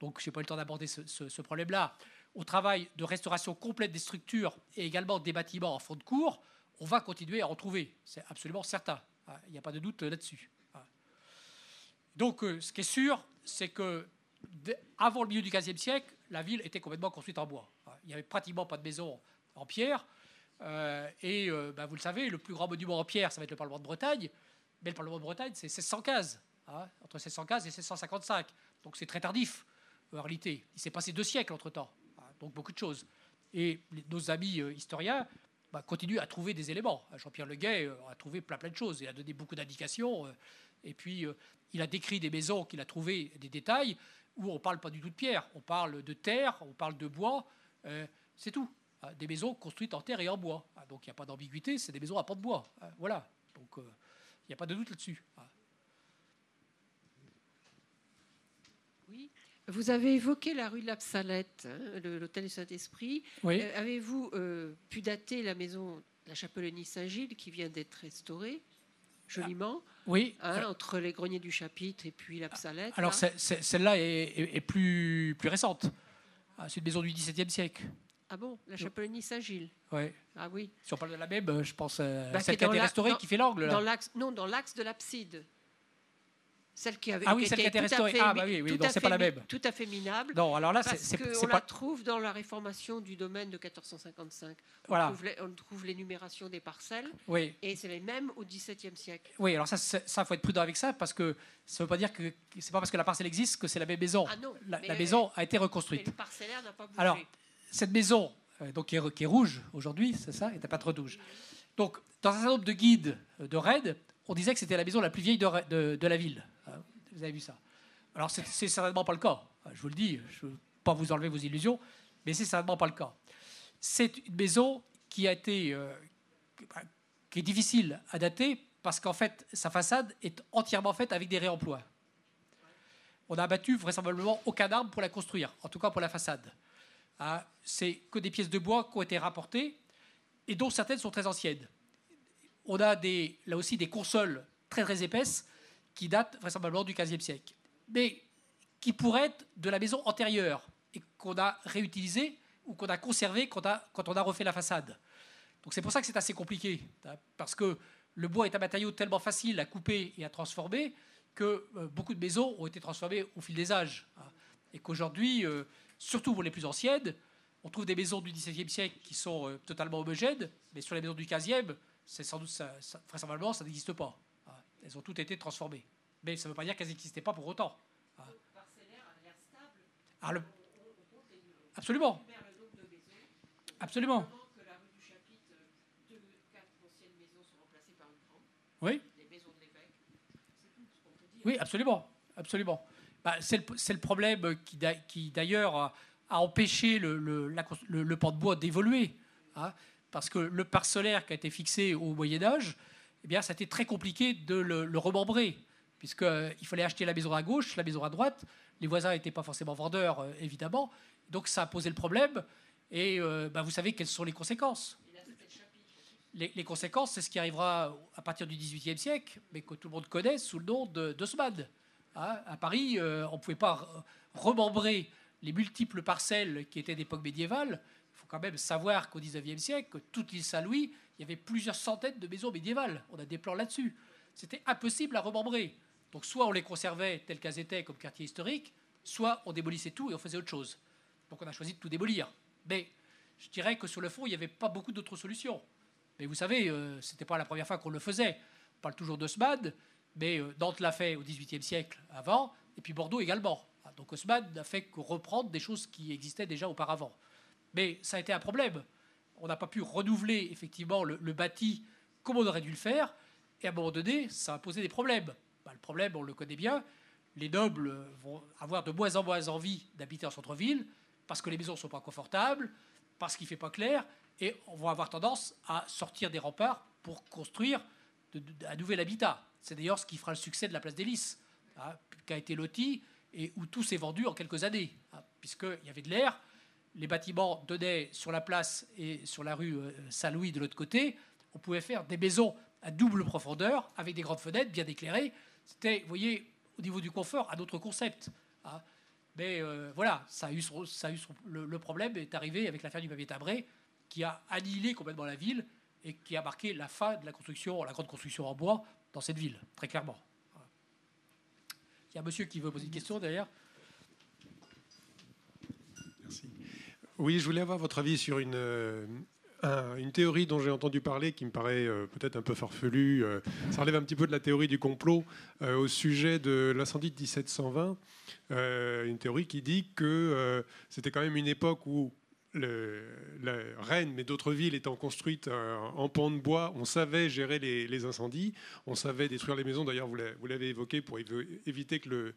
[SPEAKER 2] donc je n'ai pas eu le temps d'aborder ce problème-là, au travail de restauration complète des structures et également des bâtiments en fond de cours, on va continuer à en trouver. C'est absolument certain. Ah, il n'y a pas de doute là-dessus. Ah. Donc, euh, ce qui est sûr, c'est que avant le milieu du XVe siècle, la ville était complètement construite en bois. Ah, il n'y avait pratiquement pas de maison en pierre. Euh, et euh, bah, vous le savez, le plus grand monument en pierre, ça va être le Parlement de Bretagne. Mais le Parlement de Bretagne, c'est 1615, entre 1615 et 1655. Donc c'est très tardif, en réalité. Il s'est passé deux siècles entre-temps donc beaucoup de choses. Et nos amis euh, historiens bah, continuent à trouver des éléments. Jean-Pierre Leguet euh, a trouvé plein plein de choses. Il a donné beaucoup d'indications. Euh, et puis, il a décrit des maisons qu'il a trouvées, des détails, où on ne parle pas du tout de pierre. On parle de terre, on parle de bois. c'est tout. Ah, des maisons construites en terre et en bois. Ah, donc, il n'y a pas d'ambiguïté. C'est des maisons à pans de bois. Ah, voilà. Donc, il n'y a pas de doute là-dessus.
[SPEAKER 5] Oui. Vous avez évoqué la rue de la Psalette, hein, l'hôtel du Saint-Esprit. Euh, avez-vous euh, pu dater la maison, la chapellenie Saint-Gilles, qui vient d'être restaurée joliment
[SPEAKER 2] ah, Oui.
[SPEAKER 5] Hein, entre les greniers du chapitre et puis la Psalette.
[SPEAKER 2] Alors celle-là est, plus, plus récente. Ah, c'est une maison du XVIIe siècle.
[SPEAKER 5] Ah bon, la chapellenie Saint-Gilles
[SPEAKER 2] Oui.
[SPEAKER 5] Ah oui.
[SPEAKER 2] Si on parle de la même, je pense euh, bah, celle qui a été restaurée, qui fait l'angle.
[SPEAKER 5] Non, dans l'axe de l'abside.
[SPEAKER 2] Celle qui avait, ah oui, celle qui a été restaurée. Ah bah oui, oui donc c'est pas la même.
[SPEAKER 5] Tout à fait minable.
[SPEAKER 2] Non, alors là, c'est
[SPEAKER 5] On la trouve dans la réformation du domaine de 1455. On, voilà. trouve, on trouve l'énumération des parcelles.
[SPEAKER 2] Oui.
[SPEAKER 5] Et c'est les mêmes au XVIIe siècle.
[SPEAKER 2] Oui, alors ça, ça faut être prudent avec ça parce que ça ne veut pas dire que c'est pas parce que la parcelle existe que c'est la même maison.
[SPEAKER 5] Ah non,
[SPEAKER 2] la, maison a été reconstruite.
[SPEAKER 5] Mais le parcellaire n'a pas bougé.
[SPEAKER 2] Alors cette maison, euh, donc qui est, rouge aujourd'hui, c'est ça, est à pas trop rouge. Donc dans un certain nombre de guides euh, de raid, on disait que c'était la maison la plus vieille de, la ville. Vous avez vu ça. Alors, c'est certainement pas le cas. Je vous le dis, je ne veux pas vous enlever vos illusions, mais c'est certainement pas le cas. C'est une maison qui a été, euh, qui est difficile à dater parce qu'en fait, sa façade est entièrement faite avec des réemplois. On n'a abattu vraisemblablement aucun arbre pour la construire, en tout cas pour la façade. Ah, c'est que des pièces de bois qui ont été rapportées et dont certaines sont très anciennes. On a là aussi des consoles très très épaisses qui date vraisemblablement du XVe siècle, mais qui pourrait être de la maison antérieure et qu'on a réutilisé ou qu'on a conservé quand, on a refait la façade. Donc c'est pour ça que c'est assez compliqué, hein, parce que le bois est un matériau tellement facile à couper et à transformer que euh, beaucoup de maisons ont été transformées au fil des âges. Hein, et qu'aujourd'hui, euh, surtout pour les plus anciennes, on trouve des maisons du XVIIe siècle qui sont euh, totalement homogènes, mais sur les maisons du XVe, c'est sans doute, ça, vraisemblablement, ça n'existe pas. Elles ont toutes été transformées. Mais ça ne veut pas dire qu'elles n'existaient pas pour autant.
[SPEAKER 5] Ah.
[SPEAKER 2] Ah, le... Absolument. Absolument. Oui. Oui, absolument. absolument. Bah, c'est le, le, problème qui, d'ailleurs, a, empêché le, le, le, le pan de bois d'évoluer. Hein, parce que le parcellaire qui a été fixé au Moyen Âge, eh bien, ça très compliqué de le, remembrer, puisqu'il euh, fallait acheter la maison à gauche, la maison à droite. Les voisins n'étaient pas forcément vendeurs, euh, évidemment. Donc, ça a posé le problème. Et euh, bah, vous savez quelles sont les conséquences. Les, conséquences, c'est ce qui arrivera à partir du XVIIIe siècle, mais que tout le monde connaît sous le nom de d'Haussmann. Hein, à Paris, on ne pouvait pas remembrer les multiples parcelles qui étaient d'époque médiévale. Il faut quand même savoir qu'au XIXe siècle, toute l'île Saint-Louis il y avait plusieurs centaines de maisons médiévales. On a des plans là-dessus. C'était impossible à remembrer. Donc soit on les conservait telles qu'elles étaient comme quartier historique, soit on débolissait tout et on faisait autre chose. Donc on a choisi de tout démolir. Mais je dirais que sur le fond, il n'y avait pas beaucoup d'autres solutions. Mais vous savez, euh, ce n'était pas la première fois qu'on le faisait. On parle toujours d'Osmad, mais euh, Dante l'a fait au XVIIIe siècle avant, et puis Bordeaux également. Ah, donc Osmad n'a fait que reprendre des choses qui existaient déjà auparavant. Mais ça a été un problème. On n'a pas pu renouveler effectivement le, bâti comme on aurait dû le faire, et à un moment donné, ça a posé des problèmes. Bah, le problème, on le connaît bien, les nobles vont avoir de moins en moins envie d'habiter en centre-ville, parce que les maisons ne sont pas confortables, parce qu'il ne fait pas clair, et on va avoir tendance à sortir des remparts pour construire un nouvel habitat. C'est d'ailleurs ce qui fera le succès de la place des Lys, hein, qui a été loti et où tout s'est vendu en quelques années, hein, puisqu'il y avait de l'air, les bâtiments donnaient sur la place et sur la rue euh, Saint-Louis de l'autre côté, on pouvait faire des maisons à double profondeur, avec des grandes fenêtres bien éclairées. C'était, vous voyez, au niveau du confort, un autre concept. Hein. Mais euh, voilà, ça a eu, ça a eu le, problème est arrivé avec l'affaire du papier timbré, qui a annihilé complètement la ville et qui a marqué la fin de la construction, la grande construction en bois dans cette ville, très clairement. Il y a un monsieur qui veut poser une question derrière.
[SPEAKER 6] Merci. Oui, je voulais avoir votre avis sur une, euh, une théorie dont j'ai entendu parler qui me paraît euh, peut-être un peu farfelue. Euh, ça relève un petit peu de la théorie du complot au sujet de l'incendie de 1720. une théorie qui dit que c'était quand même une époque où la Rennes, mais d'autres villes étant construites euh, en pont de bois, on savait gérer les, incendies, on savait détruire les maisons. D'ailleurs, vous l'avez évoqué pour éviter que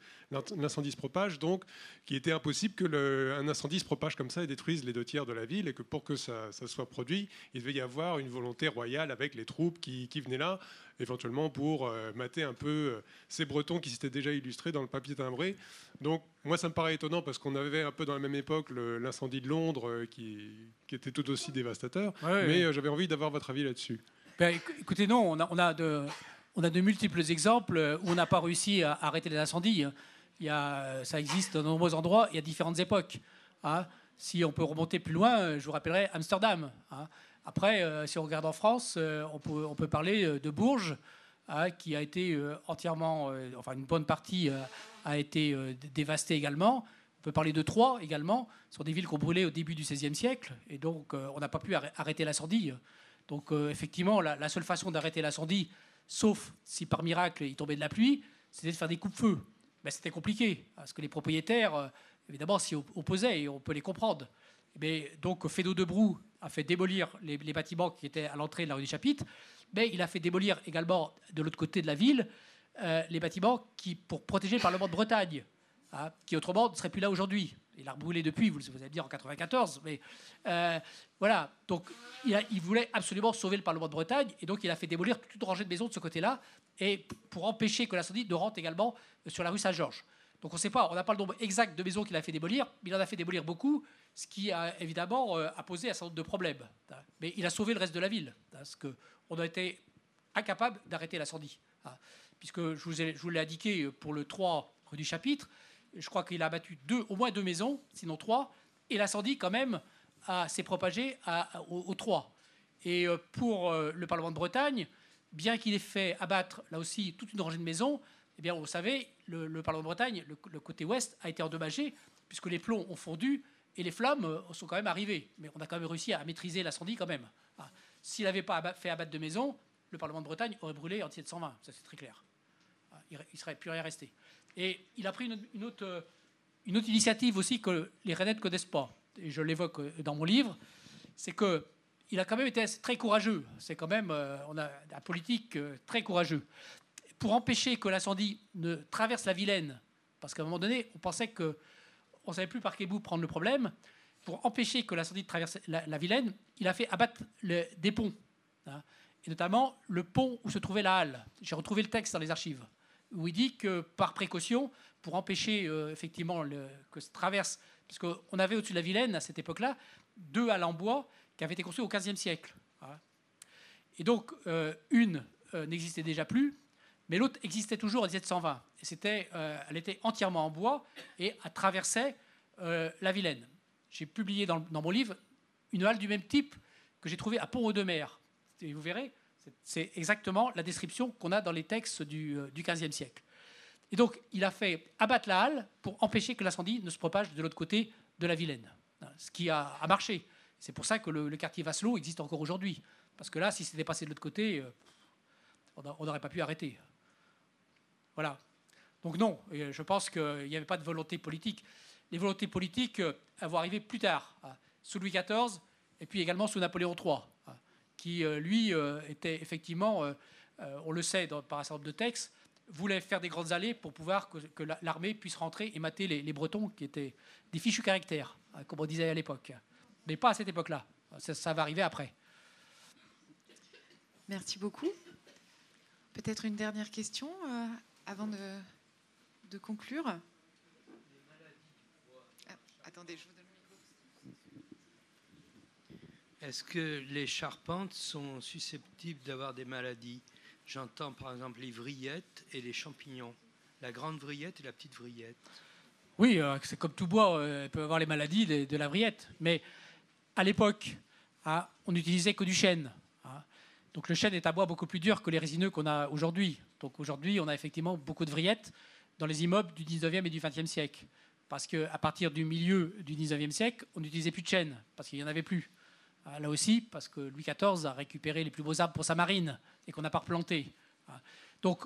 [SPEAKER 6] l'incendie se propage. Donc, qu'il était impossible que un incendie se propage comme ça et détruise les deux tiers de la ville, et que pour que ça, soit produit, il devait y avoir une volonté royale avec les troupes qui, qui venaient là éventuellement pour euh, mater un peu euh, ces Bretons qui s'étaient déjà illustrés dans le papier timbré. Donc moi, ça me paraît étonnant parce qu'on avait un peu dans la même époque l'incendie de Londres euh, qui, était tout aussi dévastateur. mais j'avais envie d'avoir votre avis là-dessus.
[SPEAKER 2] Ben, écoutez, non, on a, on a, de, on a de multiples exemples où on n'a pas réussi à arrêter les incendies. Il y a, ça existe dans de nombreux endroits, y a différentes époques. Hein. Si on peut remonter plus loin, je vous rappellerai Amsterdam. Hein. Après, euh, si on regarde en France, euh, on, peut, parler euh, de Bourges, hein, qui a été entièrement, enfin une bonne partie a été dévastée également. On peut parler de Troyes également. Ce sont des villes qui ont brûlé au début du XVIe siècle, et donc on n'a pas pu arrêter l'incendie. Donc effectivement, la, seule façon d'arrêter l'incendie, sauf si par miracle il tombait de la pluie, c'était de faire des coups-feu. Mais c'était compliqué, parce que les propriétaires, évidemment, s'y opposaient, et on peut les comprendre. Mais donc Fédot de Brou a fait démolir les, bâtiments qui étaient à l'entrée de la rue du Chapitre, mais il a fait démolir également de l'autre côté de la ville euh, les bâtiments qui, pour protéger le Parlement de Bretagne, hein, qui autrement ne serait plus là aujourd'hui. Il a brûlé depuis, vous, vous allez dire en 94, mais euh, voilà. Donc il, voulait absolument sauver le Parlement de Bretagne, et donc il a fait démolir toute rangée de maisons de ce côté-là, et pour empêcher que l'incendie ne rentre également sur la rue Saint-Georges. Donc on ne sait pas, on n'a pas le nombre exact de maisons qu'il a fait démolir, mais il en a fait démolir beaucoup, ce qui a évidemment euh, a posé un certain nombre de problèmes. Mais il a sauvé le reste de la ville, parce qu'on a été incapable d'arrêter l'incendie. Puisque je vous, l'ai indiqué pour le 3 rue du Chapitre, je crois qu'il a abattu au moins deux maisons, sinon trois, et l'incendie quand même s'est propagé au, 3. Et euh, pour euh, le Parlement de Bretagne, bien qu'il ait fait abattre là aussi toute une rangée de maisons, eh bien, vous savez, le, Parlement de Bretagne, le, côté ouest, a été endommagé, puisque les plombs ont fondu et les flammes euh, sont quand même arrivées. Mais on a quand même réussi à maîtriser l'incendie quand même. S'il n'avait pas fait abattre de maison, le Parlement de Bretagne aurait brûlé en 1720. Ça, c'est très clair. Il ne serait plus rien resté. Et il a pris une, autre, une autre initiative aussi que les Rennais ne connaissent pas. Et je l'évoque euh, dans mon livre. C'est que il a quand même été très courageux. C'est quand même, euh, on a un politique très courageux pour empêcher que l'incendie ne traverse la Vilaine, parce qu'à un moment donné, on pensait que on ne savait plus par quel bout prendre le problème, pour empêcher que l'incendie traverse la, Vilaine, il a fait abattre des ponts, hein, et notamment le pont où se trouvait la halle. J'ai retrouvé le texte dans les archives, où il dit que par précaution, pour empêcher euh, effectivement que ça traverse, parce qu'on avait au-dessus de la Vilaine, à cette époque-là, deux halles en bois qui avaient été construites au XVe siècle. Hein. Et donc, euh, une euh, n'existait déjà plus, mais l'autre existait toujours en 1720. Et c'était, euh, elle était entièrement en bois et traversait euh, la Vilaine. J'ai publié dans, mon livre une halle du même type que j'ai trouvée à Pont-Audemer. et vous verrez, c'est exactement la description qu'on a dans les textes du, XVe siècle. Et donc, il a fait abattre la halle pour empêcher que l'incendie ne se propage de l'autre côté de la Vilaine, ce qui a, marché. C'est pour ça que le, quartier Vasselot existe encore aujourd'hui. Parce que là, si c'était passé de l'autre côté, euh, on n'aurait pas pu arrêter. Voilà. Donc non, je pense qu'il n'y avait pas de volonté politique. Les volontés politiques euh, vont arriver plus tard, hein, sous Louis XIV et puis également sous Napoléon III, qui, euh, lui, était effectivement, on le sait par un certain nombre de textes, voulait faire des grandes allées pour pouvoir que, l'armée puisse rentrer et mater les, Bretons, qui étaient des fichus caractères, hein, comme on disait à l'époque. Mais pas à cette époque-là. Ça, va arriver après.
[SPEAKER 1] Merci beaucoup. Peut-être une dernière question euh, avant de, de conclure. Ah, attendez, je vous donne le
[SPEAKER 7] micro. Est-ce que les charpentes sont susceptibles d'avoir des maladies? J'entends par exemple les vrillettes et les champignons. La grande vrillette et la petite vrillette.
[SPEAKER 2] Oui, euh, c'est comme tout bois, euh, elle peut avoir les maladies de, la vrillette. Mais à l'époque, hein, on n'utilisait que du chêne. Donc le chêne est un bois beaucoup plus dur que les résineux qu'on a aujourd'hui. Donc aujourd'hui, on a effectivement beaucoup de vrillettes dans les immeubles du 19e et du 20e siècle. Parce qu'à partir du milieu du 19e siècle, on n'utilisait plus de chêne, parce qu'il n'y en avait plus. Ah, là aussi, parce que Louis XIV a récupéré les plus beaux arbres pour sa marine et qu'on n'a pas replanté. Ah. Donc,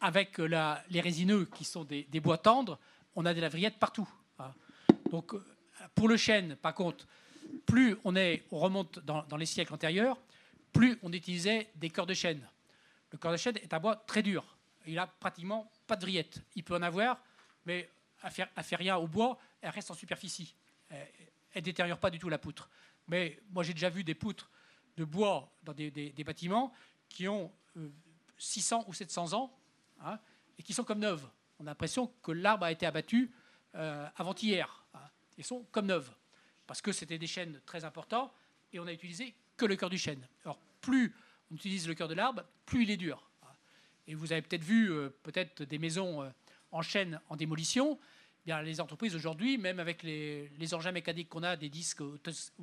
[SPEAKER 2] avec les résineux qui sont des, bois tendres, on a des lavriettes partout. Donc, pour le chêne, par contre, plus on, est, on remonte dans, les siècles antérieurs, plus on utilisait des cœurs de chêne. Le cœur de chêne est un bois très dur. Il n'a pratiquement pas de vrillettes. Il peut en avoir, mais elle ne fait rien au bois, elle reste en superficie. Elle ne détériore pas du tout la poutre. Mais moi, j'ai déjà vu des poutres de bois dans des, bâtiments qui ont 600 euh, ou 700 ans hein, et qui sont comme neuves. On a l'impression que l'arbre a été abattu euh, avant-hier. Hein, Ils sont comme neuves. Parce que c'était des chênes très importants et on a utilisé que le cœur du chêne. Alors, plus on utilise le cœur de l'arbre, plus il est dur. Et vous avez peut-être vu euh, peut-être des maisons en chêne en démolition les entreprises aujourd'hui, même avec les, engins mécaniques qu'on a, des disques au,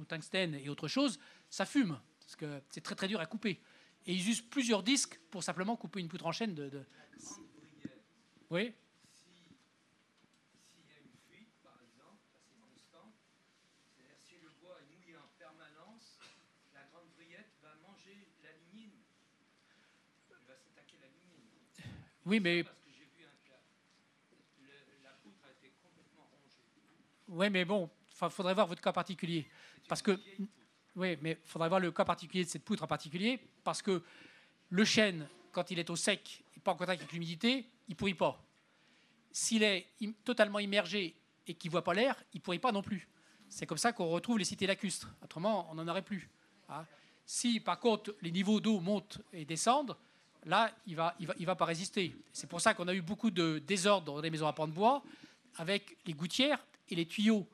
[SPEAKER 2] tungstène et autre chose, ça fume, parce que c'est très très dur à couper. Et ils usent plusieurs disques pour simplement couper une poutre en chaîne de... Oui Oui, mais Oui, mais bon, il faudrait voir votre cas particulier. Parce que, oui, mais il faudrait voir le cas particulier de cette poutre en particulier, parce que le chêne, quand il est au sec et pas en contact avec l'humidité, il ne pourrit pas. S'il est totalement immergé et qu'il ne voit pas l'air, il ne pourrit pas non plus. C'est comme ça qu'on retrouve les cités lacustres. Autrement, on n'en aurait plus. Hein. Si, par contre, les niveaux d'eau montent et descendent, là, il ne va, il va, il va pas résister. C'est pour ça qu'on a eu beaucoup de désordre dans les maisons à pans de bois, avec les gouttières et les tuyaux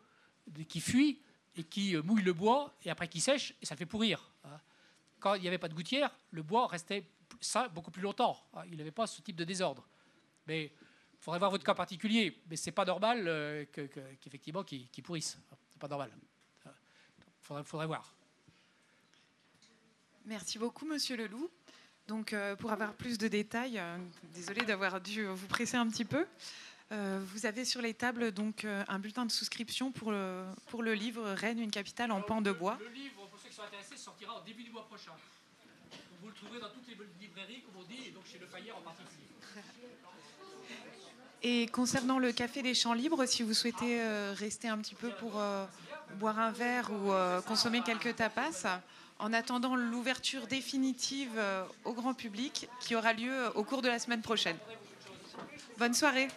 [SPEAKER 2] qui fuient et qui euh, mouillent le bois et après qui sèchent et ça fait pourrir. Hein. Quand il n'y avait pas de gouttière, le bois restait ça beaucoup plus longtemps. Hein. Il n'avait pas ce type de désordre. Mais il faudrait voir votre cas particulier. Mais c'est pas normal euh, qu'effectivement qu'il pourrisse. C'est pas normal. Il faudrait, faudrait, voir.
[SPEAKER 1] Merci beaucoup, Monsieur Leloup. Donc, euh, pour avoir plus de détails, désolé d'avoir dû vous presser un petit peu. Euh, vous avez sur les tables donc euh, un bulletin de souscription pour le, pour le livre Rennes, une capitale en pan de bois.
[SPEAKER 2] Le livre, pour ceux qui sont intéressés, sortira au début du mois prochain. vous le trouverez dans toutes les librairies, comme on dit, et donc chez Le Fayère en particulier.
[SPEAKER 1] Et concernant le Café des Champs Libres, si vous souhaitez euh, rester un petit peu pour boire un verre ou consommer quelques tapas, en attendant l'ouverture définitive au grand public qui aura lieu au cours de la semaine prochaine. Bonne soirée.